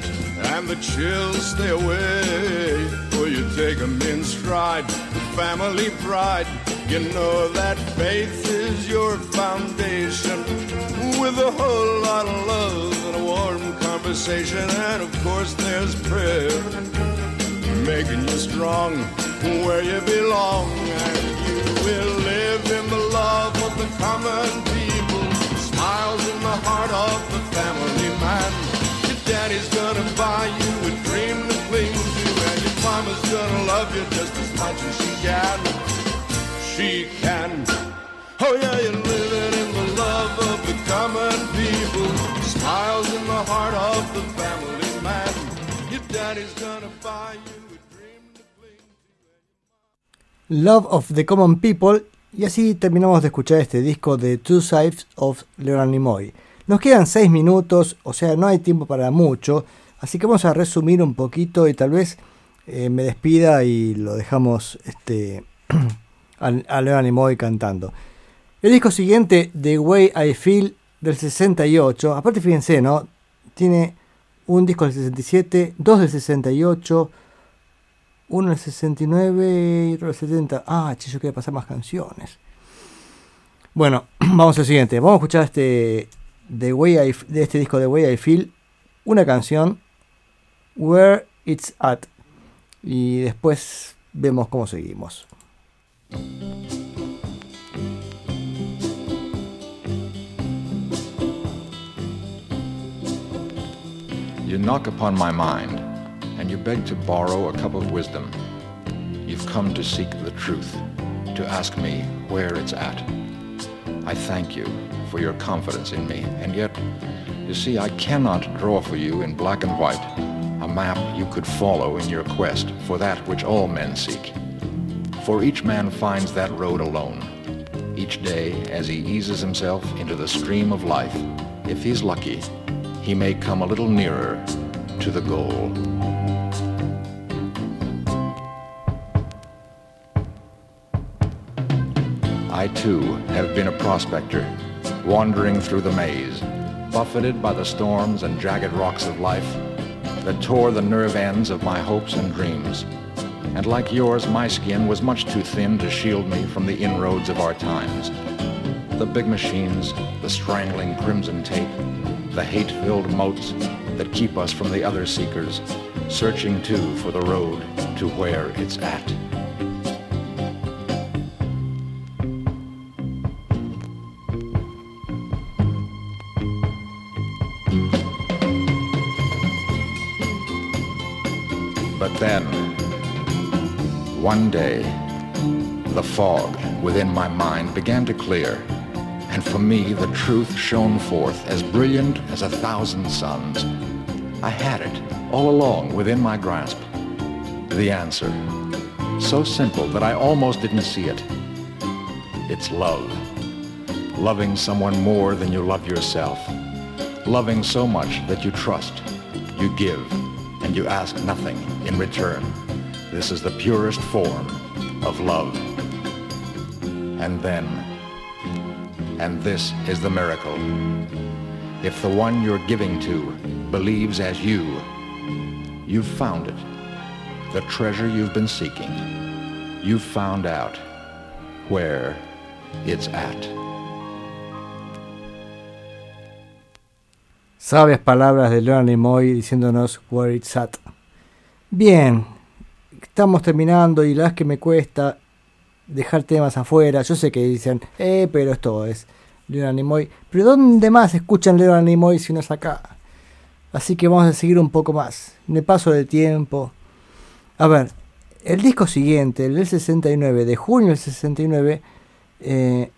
and the chills stay away. Or you take 'em in stride, the family pride. You know that faith is your foundation, with a whole lot of love and a warm conversation, and of course there's prayer making you strong where you belong, and you will live in the love of the common people. Smiles in the heart of the family man. Your daddy's gonna buy you a dream to cling to, and your mama's gonna love you just as much as she can. She can. Oh yeah, you're living in the love of the common people. Smiles in the heart of the family man. Your daddy's gonna buy you Love of the Common People. Y así terminamos de escuchar este disco de Two Sides of Leonard Nimoy. Nos quedan 6 minutos, o sea, no hay tiempo para mucho. Así que vamos a resumir un poquito y tal vez eh, me despida y lo dejamos este, a, a Leonard Nimoy cantando. El disco siguiente, The Way I Feel, del 68. Aparte, fíjense, ¿no? Tiene un disco del 67, dos del 68, uno del 69 y otro del 70. Ah, che, yo quería pasar más canciones. Bueno, vamos al siguiente. Vamos a escuchar este The Way I, de este disco The Way I Feel, una canción, Where It's At. Y después vemos cómo seguimos. You knock upon my mind, and you beg to borrow a cup of wisdom. You've come to seek the truth, to ask me where it's at. I thank you for your confidence in me, and yet, you see, I cannot draw for you in black and white a map you could follow in your quest for that which all men seek. For each man finds that road alone, each day as he eases himself into the stream of life. If he's lucky, he may come a little nearer to the goal. I too have been a prospector, wandering through the maze, buffeted by the storms and jagged rocks of life that tore the nerve ends of my hopes and dreams. And like yours, my skin was much too thin to shield me from the inroads of our times. The big machines, the strangling crimson tape, the hate-filled moats that keep us from the other seekers, searching too for the road to where it's at. One day, the fog within my mind began to clear, and for me the truth shone forth as brilliant as a thousand suns. I had it all along within my grasp. The answer, so simple that I almost didn't see it. It's love. Loving someone more than you love yourself. Loving so much that you trust, you give, and you ask nothing in return. This is the purest form of love. And then, and this is the miracle. If the one you're giving to believes as you, you've found it. The treasure you've been seeking. You've found out where it's at. Sabias palabras de Leonard Nimoy diciéndonos where it's at. Bien, estamos terminando y la verdad es que me cuesta dejar temas afuera. Yo sé que dicen, eh, pero esto es Leonard Nimoy. Pero ¿dónde más escuchan Leonard Nimoy si no es acá? Así que vamos a seguir un poco más. Me paso de tiempo. A ver, el disco siguiente, el del 69, de junio del 69, eh,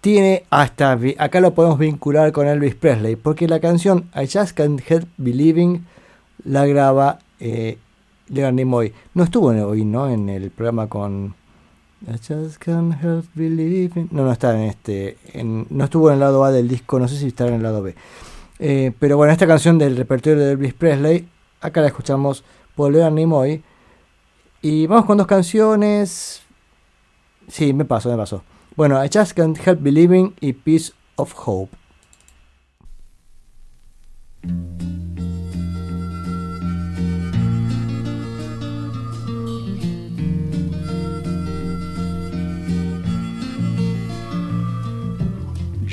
tiene hasta, acá lo podemos vincular con Elvis Presley, porque la canción I Just Can't Help Believing la graba eh, Leonard Nimoy. No estuvo hoy, ¿no? En el programa con I Just Can't Help Believing. No, no está en este, en- no estuvo en el lado A del disco, no sé si está en el lado B. Eh, pero bueno, esta canción del repertorio de Elvis Presley, acá la escuchamos por Leonard Nimoy. Y vamos con dos canciones. Sí, me pasó, me pasó. Bueno, I Just Can't Help Believing y Piece of Hope.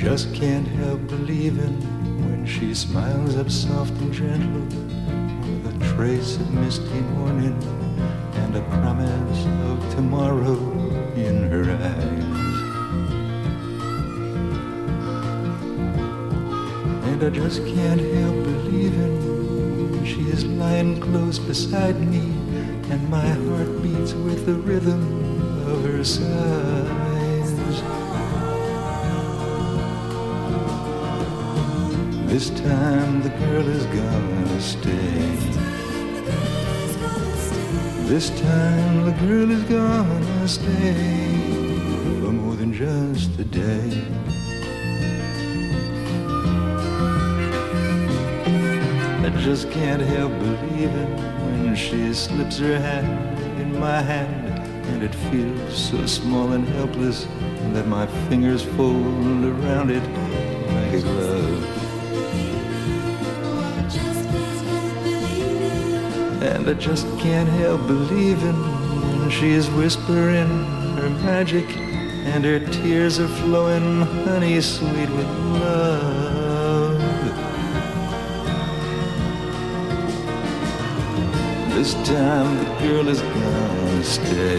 Just can't help believing when she smiles up soft and gentle with a trace of misty morning and a promise of tomorrow in her eyes. And I just can't help believing she is lying close beside me and my heart beats with the rhythm of her sighs. This time the girl is gonna stay. This time the girl is gonna stay for more than just a day. I just can't help believing when she slips her hand in my hand and it feels so small and helpless that my fingers fold around it like a glove. And I just can't help believing she's whispering her magic and her tears are flowing honey sweet with love. This time the girl is gonna stay.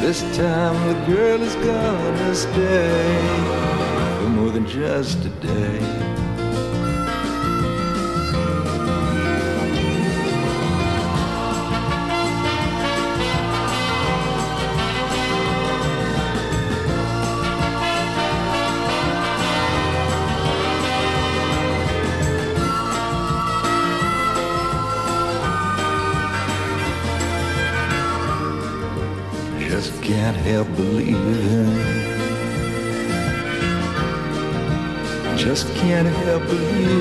This time the girl is gonna stay for more than just a day. Help believing. Just can't help believing.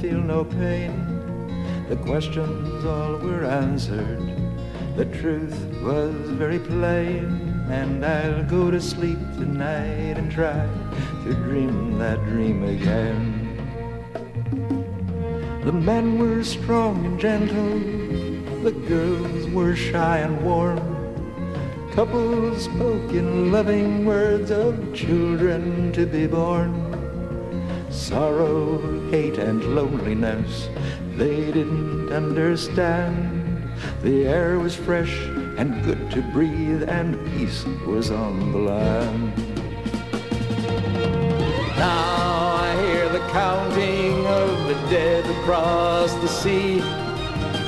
Feel no pain. The questions all were answered, the truth was very plain, and I'll go to sleep tonight and try to dream that dream again. The men were strong and gentle, the girls were shy and warm. Couples spoke in loving words of children to be born. Sorrow, hate, and loneliness they didn't understand. The air was fresh and good to breathe, and peace was on the land. Now I hear the counting of the dead across the sea.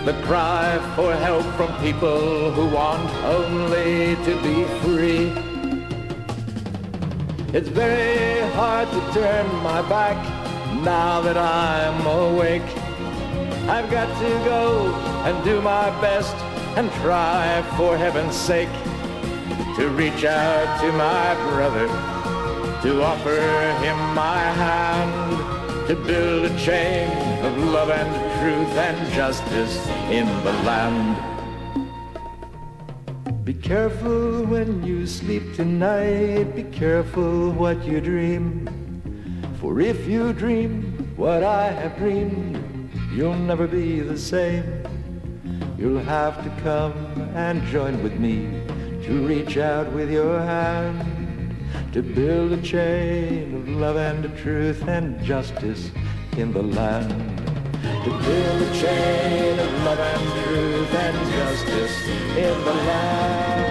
The cry for help from people who want only to be free. It's very hard to turn my back now that I'm awake. I've got to go and do my best and try for heaven's sake to reach out to my brother, to offer him my hand, to build a chain of love and truth and justice in the land. Be careful when you sleep tonight. Be careful what you dream. For if you dream what I have dreamed, you'll never be the same. You'll have to come and join with me to reach out with your hand to build a chain of love and truth and justice in the land. To build a chain of love and truth and justice in the land.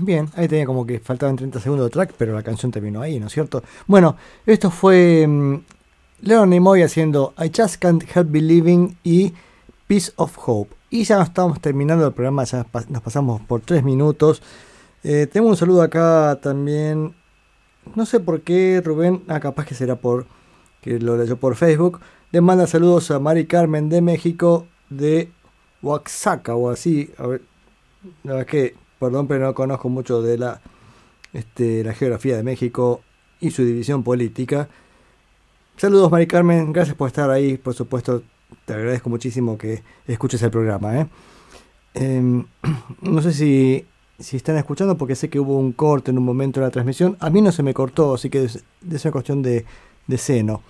Bien, ahí tenía como que faltaban 30 segundos de track, pero la canción terminó ahí, ¿no es cierto? Bueno, esto fue mm, Leon Nimoy haciendo I Just Can't Help Believing y Piece of Hope. Y ya estamos terminando el programa, ya nos pasamos por 3 minutos. Eh, tengo un saludo acá también. No sé por qué Rubén, ah, capaz que será por que lo leyó por Facebook. Le manda saludos a Mari Carmen de México, de Oaxaca o así. A ver, la verdad que, perdón, pero no conozco mucho de la, este, la geografía de México y su división política. Saludos, Mari Carmen, gracias por estar ahí. Por supuesto, te agradezco muchísimo que escuches el programa. ¿eh? Em, no sé si, están escuchando, porque sé que hubo un corte en un momento de la transmisión. A mí no se me cortó, así que es, es una cuestión de, de seno.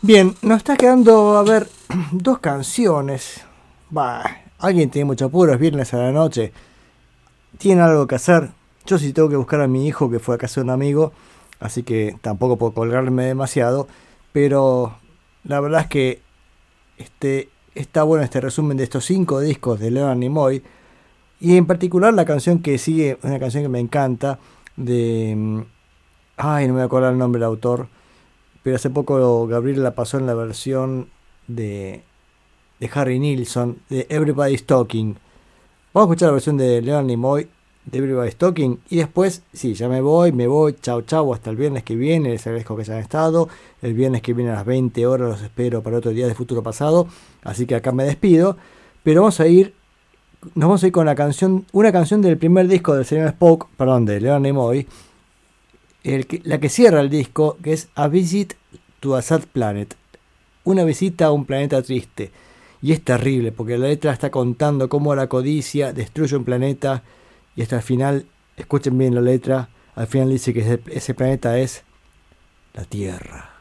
Bien, nos está quedando, a ver, dos canciones. Bah, alguien tiene mucho apuro, es viernes a la noche. Tiene algo que hacer. Yo sí tengo que buscar a mi hijo que fue a casa de un amigo, así que tampoco puedo colgarme demasiado. Pero la verdad es que este, está bueno este resumen de estos cinco discos de Leonard Nimoy. Y en particular la canción que sigue, una canción que me encanta, de... mm, Ay, no me voy a acordar el nombre del autor. Pero hace poco Gabriel la pasó en la versión de, de Harry Nilsson, de Everybody's Talking. Vamos a escuchar la versión de Leonard Nimoy de Everybody's Talking. Y después, sí, ya me voy, me voy, chao, chao, hasta el viernes que viene. Les agradezco que hayan estado. El viernes que viene a las 20 horas los espero para otro día de futuro pasado. Así que acá me despido. Pero vamos a ir, nos vamos a ir con la canción, una canción del primer disco del señor Spock, perdón, de Leonard Nimoy. El la que cierra el disco, que es A Visit to a Sad Planet. Una visita a un planeta triste. Y es terrible, porque la letra está contando cómo la codicia destruye un planeta. Y hasta el final, escuchen bien la letra, al final dice que ese, ese planeta es la Tierra.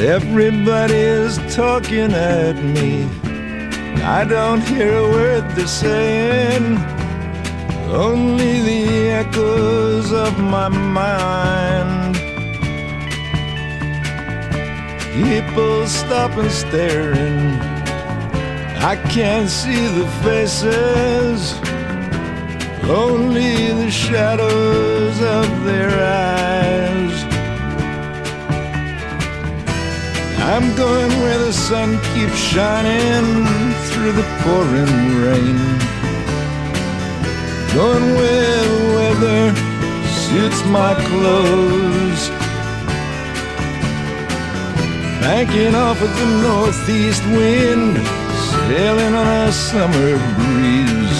Everybody's talking at me. I don't hear a word they're saying. Only the echoes of my mind. People stop and staring. I can't see the faces. Only the shadows of their eyes. I'm going where the sun keeps shining through the pouring rain. Going where the weather suits my clothes. Banking off of the northeast wind, sailing on a summer breeze.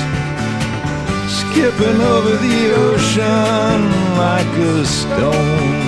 Skipping over the ocean like a stone.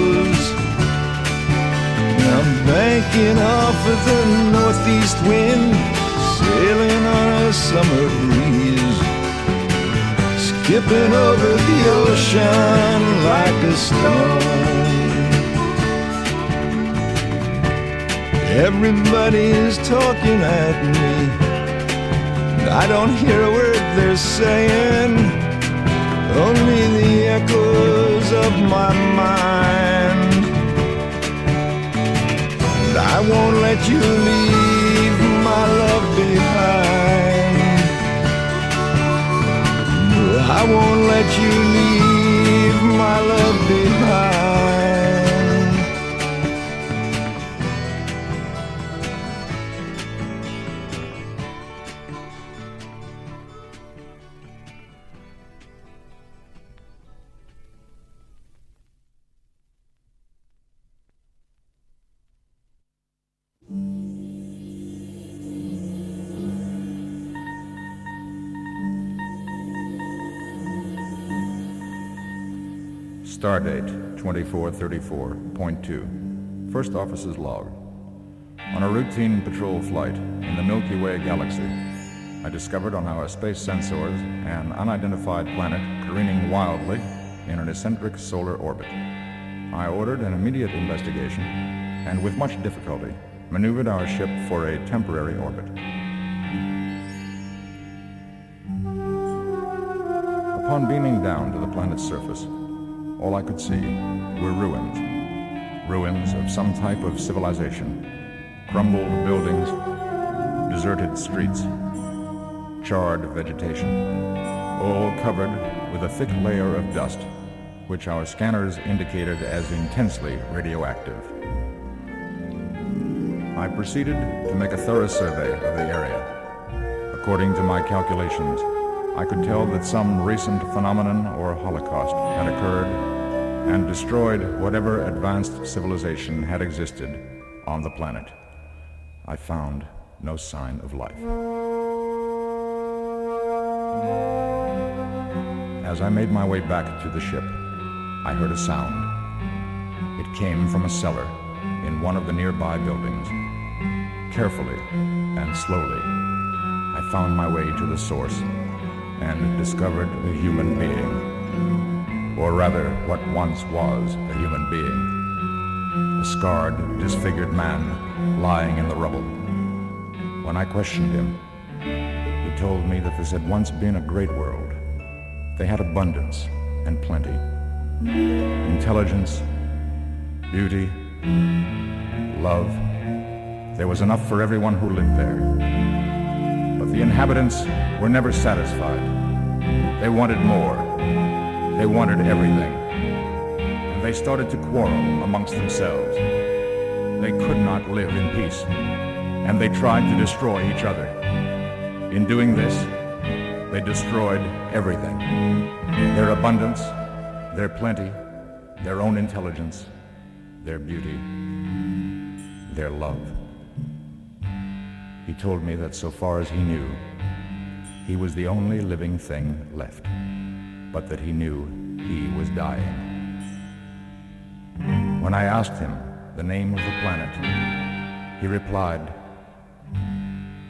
Banking off with the northeast wind, sailing on a summer breeze, skipping over the ocean like a stone. Everybody's talking at me. I don't hear a word they're saying, only the echoes of my mind. I won't let you leave my love behind. I won't let you leave my love behind. Stardate 2434.2. First Officer's Log. On a routine patrol flight in the Milky Way galaxy, I discovered on our space sensors an unidentified planet careening wildly in an eccentric solar orbit. I ordered an immediate investigation and, with much difficulty, maneuvered our ship for a temporary orbit. Upon beaming down to the planet's surface, all I could see were ruins. Ruins of some type of civilization. Crumbled buildings, deserted streets, charred vegetation, all covered with a thick layer of dust, which our scanners indicated as intensely radioactive. I proceeded to make a thorough survey of the area. According to my calculations, I could tell that some recent phenomenon or holocaust had occurred and destroyed whatever advanced civilization had existed on the planet. I found no sign of life. As I made my way back to the ship, I heard a sound. It came from a cellar in one of the nearby buildings. Carefully and slowly, I found my way to the source and discovered a human being. Or rather, what once was a human being. A scarred, disfigured man lying in the rubble. When I questioned him, he told me that this had once been a great world. They had abundance and plenty, intelligence, beauty, love. There was enough for everyone who lived there. But the inhabitants were never satisfied. They wanted more. They wanted everything. And they started to quarrel amongst themselves. They could not live in peace. And they tried to destroy each other. In doing this, they destroyed everything their abundance, their plenty, their own intelligence, their beauty, their love. He told me that so far as he knew, he was the only living thing left, but that he knew he was dying. When I asked him the name of the planet, he replied,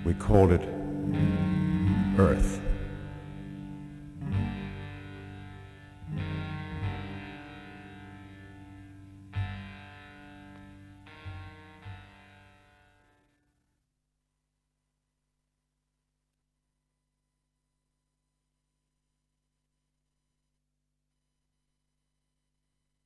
We called it Earth.